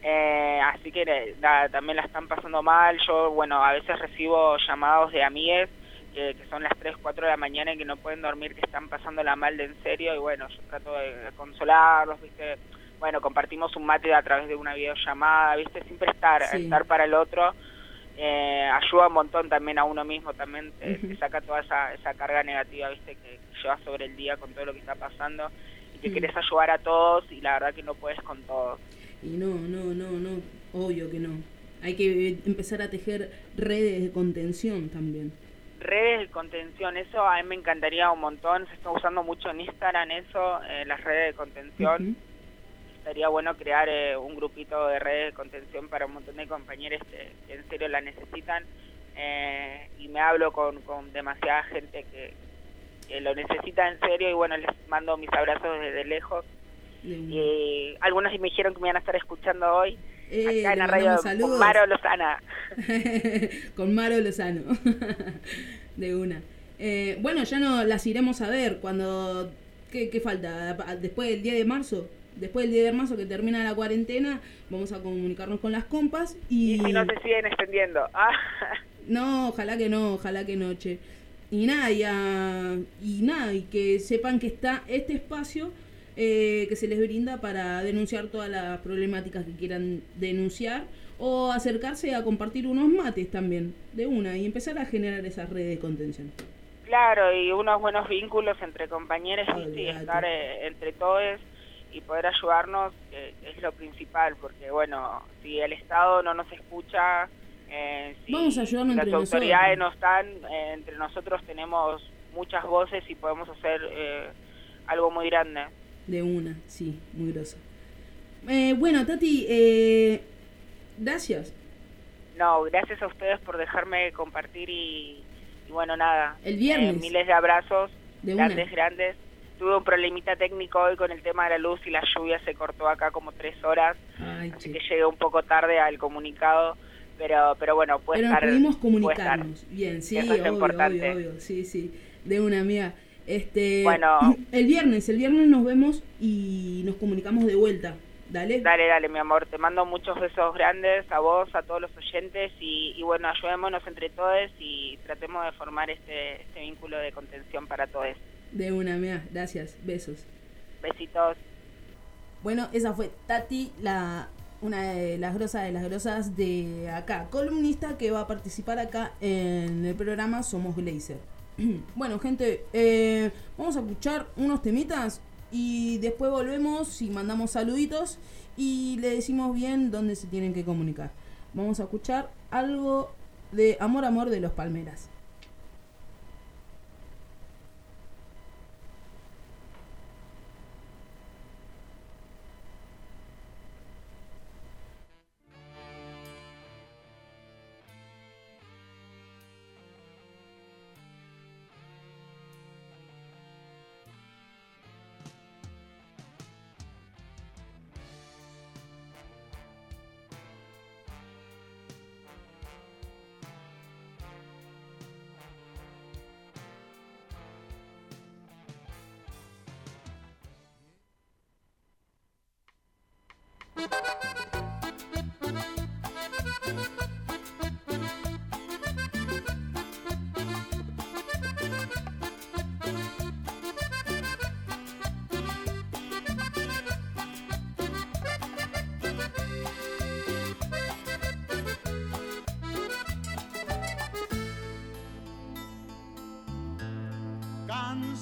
Eh, así que eh, nada, también la están pasando mal. Yo, bueno, a veces recibo llamados de amigues que, que son las 3, 4 de la mañana y que no pueden dormir, que están pasándola mal de en serio. Y bueno, yo trato de consolarlos, ¿viste? Bueno, compartimos un mate a través de una videollamada, ¿viste? Siempre estar, Sí. estar para el otro. Eh, ayuda un montón también a uno mismo, también te, saca toda esa, esa carga negativa, ¿viste? Que, que llevas sobre el día con todo lo que está pasando que Mm. querés ayudar a todos y la verdad que no puedes con todos. Y no, no, no, no, obvio que no. Hay que empezar a tejer redes de contención también. Redes de contención, eso a mí me encantaría un montón. Se está usando mucho en Instagram eso, eh, las redes de contención. Estaría bueno crear eh, un grupito de redes de contención para un montón de compañeros que, que en serio la necesitan. Eh, y me hablo con, con demasiada gente que, que lo necesita en serio y bueno, les mando mis abrazos desde lejos. Y algunos me dijeron que me iban a estar escuchando hoy Eh, acá en la radio con. Maro Lozana. Con Maro Lozano. de una. Eh, bueno, ya no las iremos a ver cuando... ¿Qué, qué falta? Después del 10 de marzo. Después del 10 de marzo que termina la cuarentena, vamos a comunicarnos con las compas y... Y si no se siguen extendiendo. Ah, No, ojalá que no, ojalá que no, che. Y nada, y, a- y nada, y que sepan que está este espacio eh, que se les brinda para denunciar todas las problemáticas que quieran denunciar o acercarse a compartir unos mates también, de una, y empezar a generar esas redes de contención. claro, y unos buenos vínculos entre compañeros y estar eh, entre todos y poder ayudarnos eh, es lo principal, porque bueno, si el Estado no nos escucha, eh, si Vamos a ayudarnos las entre autoridades nosotros. no están, eh, entre nosotros tenemos muchas voces y podemos hacer eh, algo muy grande. De una, sí, muy grosa. Eh, bueno, Tati, eh, gracias. No, gracias a ustedes por dejarme compartir y, y bueno, nada. El viernes. Miles de abrazos, De una. grandes, grandes. Tuve un problemita técnico hoy con el tema de la luz y la lluvia se cortó acá como tres horas, Ay, así que llegué un poco tarde al comunicado, pero pero bueno, puede Pero estar. pudimos estar. comunicarnos. Bien, sí, Eso es obvio, importante. obvio, obvio. Sí, sí. De una amiga. Este, Bueno. el viernes, el viernes nos vemos y nos comunicamos de vuelta. Dale. Dale, dale, mi amor. Te mando muchos besos grandes a vos, a todos los oyentes y, y bueno, ayudémonos entre todos y tratemos de formar este, este vínculo de contención para todos. De una amiga. Gracias. Besos. Besitos. Bueno, esa fue Tati, la una de las grosas de las grosas de acá, columnista que va a participar acá en el programa Somos Glazer. bueno, gente, eh, vamos a escuchar unos temitas y después volvemos y mandamos saluditos y le decimos bien dónde se tienen que comunicar. Vamos a escuchar algo de Amor Amor de los Palmeras.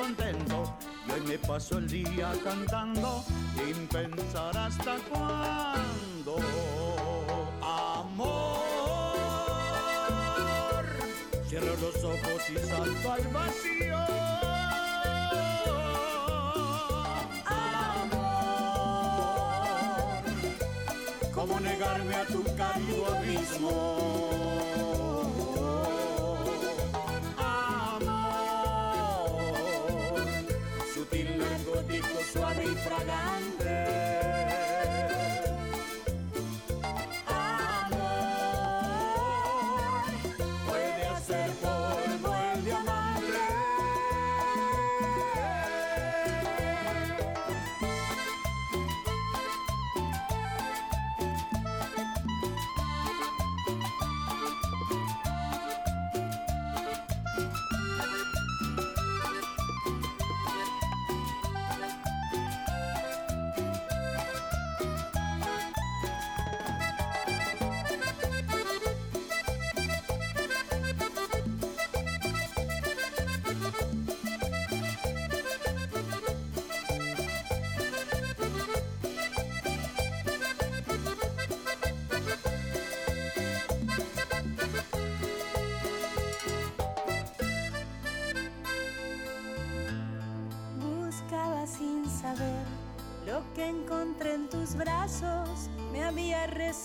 contento. Y hoy me paso el día cantando sin pensar hasta cuándo. Amor, cierro los ojos y salto al vacío. Amor, ¿cómo negarme a tu cálido abismo?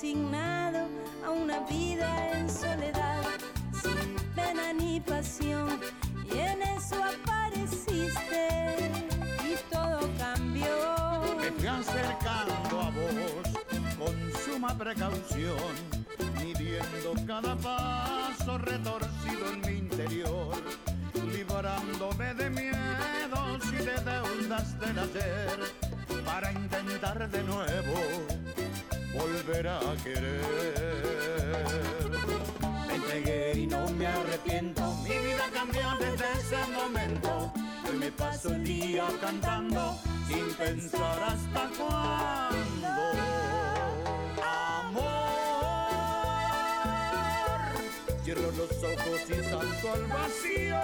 Resignado a una vida en soledad, sin pena ni pasión. Y en eso apareciste y todo cambió. Me fui acercando a vos con suma precaución, midiendo cada paso retorcido en mi interior, librándome de miedos y de deudas del ayer, para intentar de nuevo volver a querer. Me entregué y no me arrepiento, mi vida cambió desde ese momento. Hoy me paso el día cantando sin pensar hasta cuándo. Amor, cierro los ojos y salto al vacío.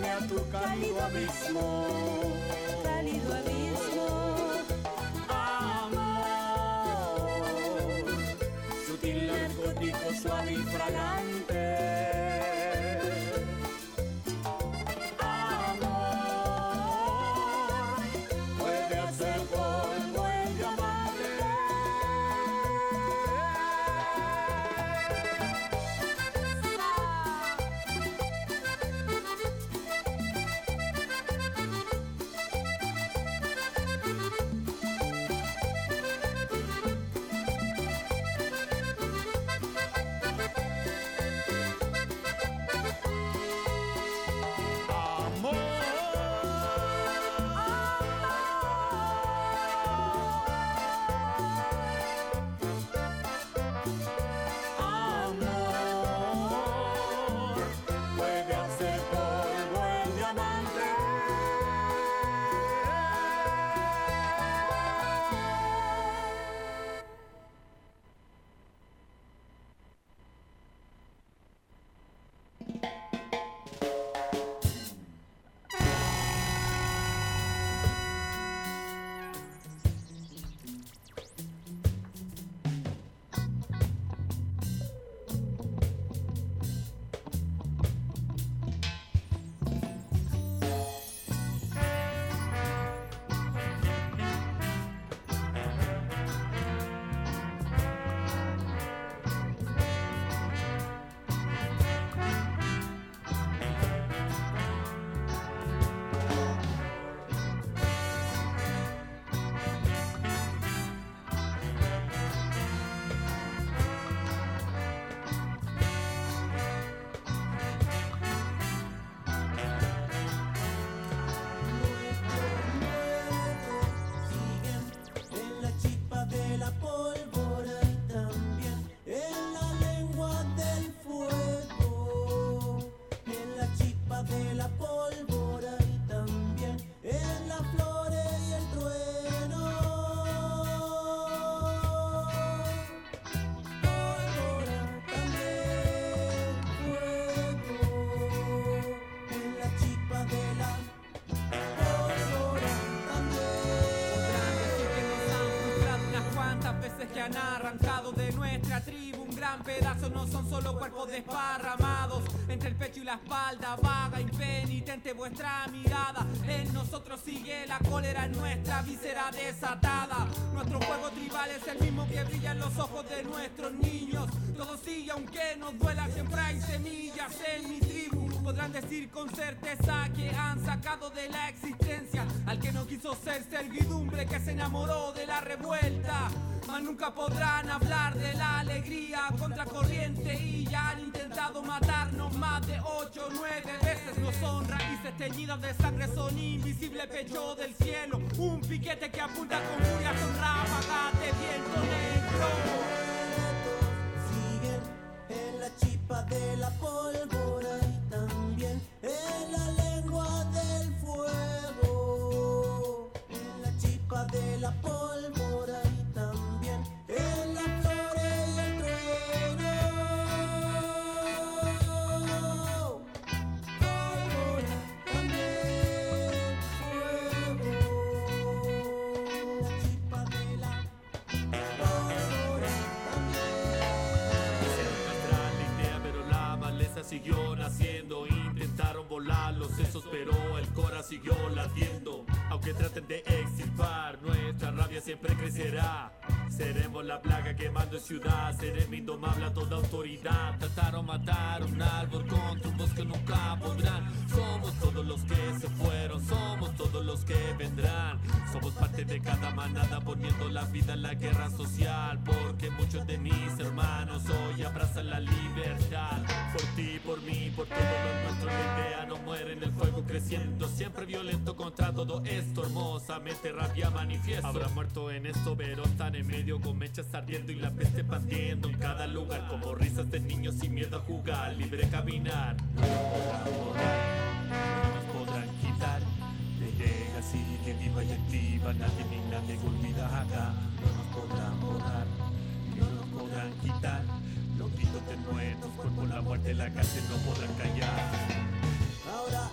¿Cómo negarme a tu cálido abismo? Cálido abismo. Amor, sutil narcótico suave y fragante. No son solo cuerpos desparramados entre el pecho y la espalda. Vaga, impenitente vuestra mirada. En nosotros sigue la cólera nuestra víscera desatada. Nuestro fuego tribal es el mismo que brilla en los ojos de nuestros niños. Todo sigue aunque nos duela, siempre hay semillas en mi tribu. Podrán decir con certeza que han sacado de la existencia al que no quiso ser servidumbre, que se enamoró de la revuelta. Mas nunca podrán hablar de la alegría contracorriente y ya han intentado matarnos más de ocho o nueve veces. No son raíces teñidas de sangre, son invisible pecho del cielo. Un piquete que apunta con furia, son ráfagas de viento negro. siguen en la chispa de la pólvora en la siguió latiendo, aunque traten de extirpar, nuestra rabia siempre crecerá. Seremos la plaga quemando ciudad, seremos indomable a toda autoridad. Tratar o matar un árbol contra un bosque nunca podrán. Somos todos los que se fueron, somos todos los que vendrán. Somos parte de cada manada poniendo la vida en la guerra social. Porque muchos de mis hermanos hoy abrazan la libertad. Por ti, por mí, por todos los nuestros, la idea no muere en el fuego creciendo. Siempre violento contra todo esto, hermosamente rabia manifiesto. Habrá muerto en esto, pero están en medio con mechas ardiendo y la peste pandiendo en cada lugar. Como risas de niños sin miedo a jugar, libre caminar. No nos podrán quitar. De que viva y activa, nadie ni nadie olvida acá. No nos podrán borrar, no nos podrán quitar. Los gritos de nuestros cuerpos, la muerte, la cárcel no podrán callar. Ahora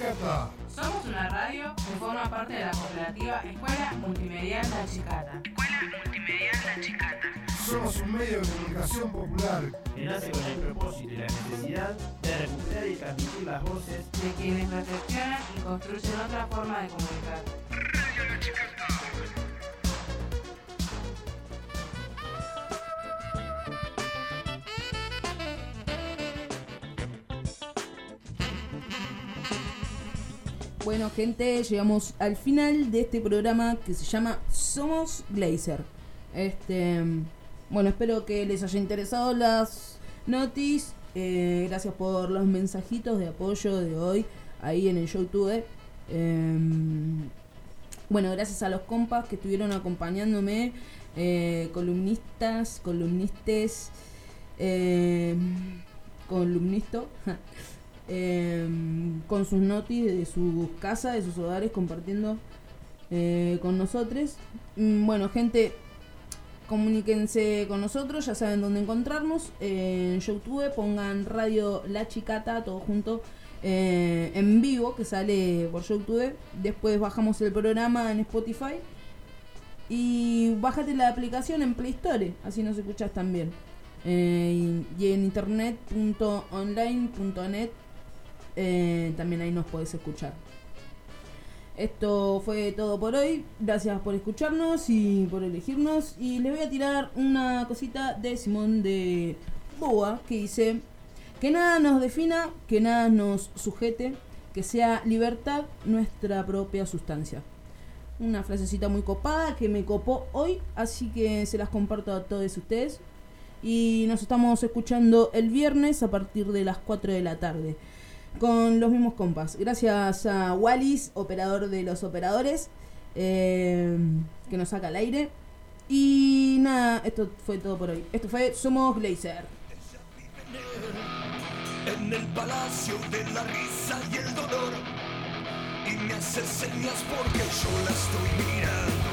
Radio Bueno, gente, llegamos al final de este programa que se llama Somos Glazer. Este, bueno, espero que les haya interesado las notis. Eh, gracias por los mensajitos de apoyo de hoy ahí en el YouTube. Em, bueno, gracias a los compas que estuvieron acompañándome, eh, columnistas, columnistes, eh, columnisto, eh, con sus notis de sus casas, de sus hogares, compartiendo eh, con nosotros. Mm, Bueno, gente, comuníquense con nosotros, ya saben dónde encontrarnos. En YouTube pongan Radio La Chicata, todo junto. eh, en vivo que sale por YouTube después bajamos el programa en Spotify y bájate la aplicación en Play Store, así nos escuchas también. Eh, y, y en internet.online.net eh, también ahí nos podés escuchar. Esto fue todo por hoy. Gracias por escucharnos y por elegirnos. Y les voy a tirar una cosita de Simón de Boa que dice que nada nos defina, que nada nos sujete, que sea libertad nuestra propia sustancia. Una frasecita muy copada que me copó hoy, así que se las comparto a todos ustedes. Y nos estamos escuchando el viernes a partir de las 4 de la tarde con los mismos compas. Gracias a Wallis, operador de los operadores, eh, que nos saca al aire. Y nada, esto fue todo por hoy. Esto fue Somos Glazer. En el palacio de la risa y el dolor. Y me hace señas porque yo la estoy mirando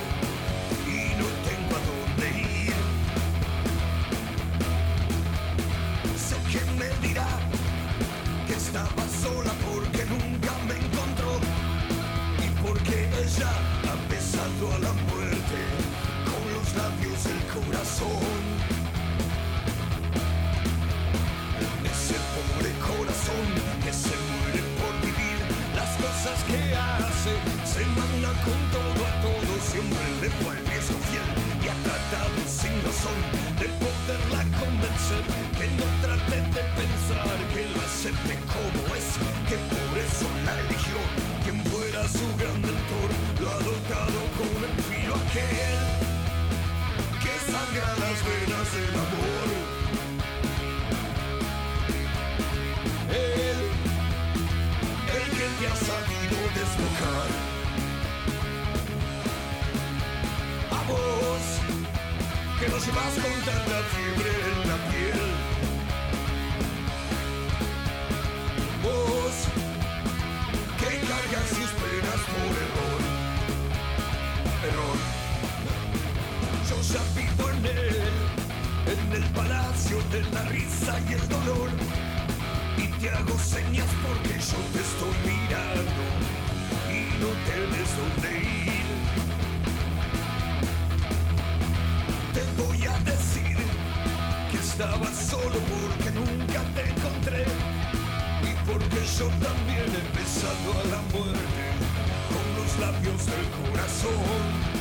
ella ha besado a la muerte con los labios del corazón. Ese pobre corazón que se muere por vivir las cosas que hace, se manda con todo a todo, siempre le fue al riesgo fiel y ha tratado sin razón de poderla convencer que no trate de pensar que lo acepte como es, que por eso la eligió, quien fuera su gran mentor, con el filo aquel que sangra las venas del amor. Él, el que te ha sabido desbocar. A vos, que nos llevas con tanta fiebre en la piel. Vos, que cargas sus penas por. Error. Vivo en él, en el palacio de la risa y el dolor. Y te hago señas porque yo te estoy mirando y no tienes dónde ir. Te voy a decir que estaba solo porque nunca te encontré y porque yo también he besado a la muerte con los labios del corazón.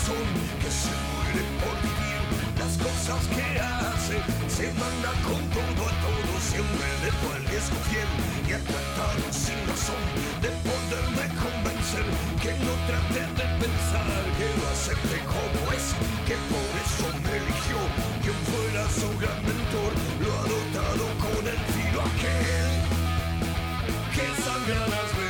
Que se muere por vivir. Las cosas que hace, se manda con todo a todo, siempre de riesgo fiel. Y ha tratado sin razón de poderme convencer que no trate de pensar que lo acepte como es, que por eso me eligió, quien fuera su gran mentor, lo ha dotado con el filo aquel que sangra las venas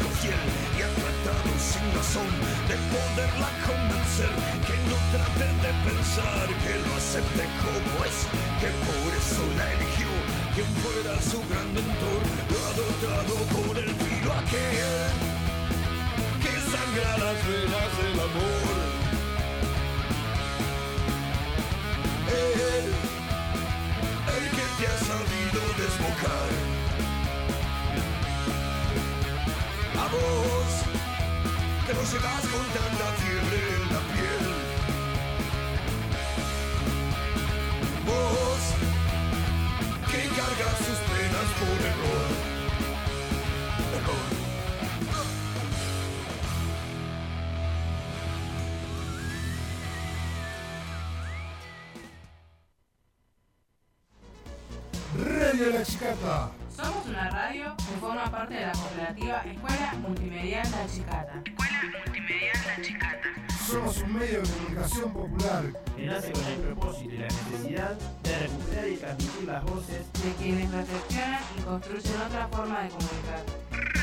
y ha tratado sin razón de poderla convencer que no trate de pensar que lo acepte como es, que por eso la eligió, quien fuera su gran mentor, lo ha dotado con el filo aquel que sangra las venas del amor. Él, el que te ha sabido desbocar. Que lo llevas con tanta fiebre en la piel. Vos, que cargas sus penas por error. Error. La Chicata. Escuela Multimedial La Chicata. Somos un medio de comunicación popular. que nace con el propósito y la necesidad de recuperar y transmitir las voces De quienes reflexionan y construyen otra forma de comunicar.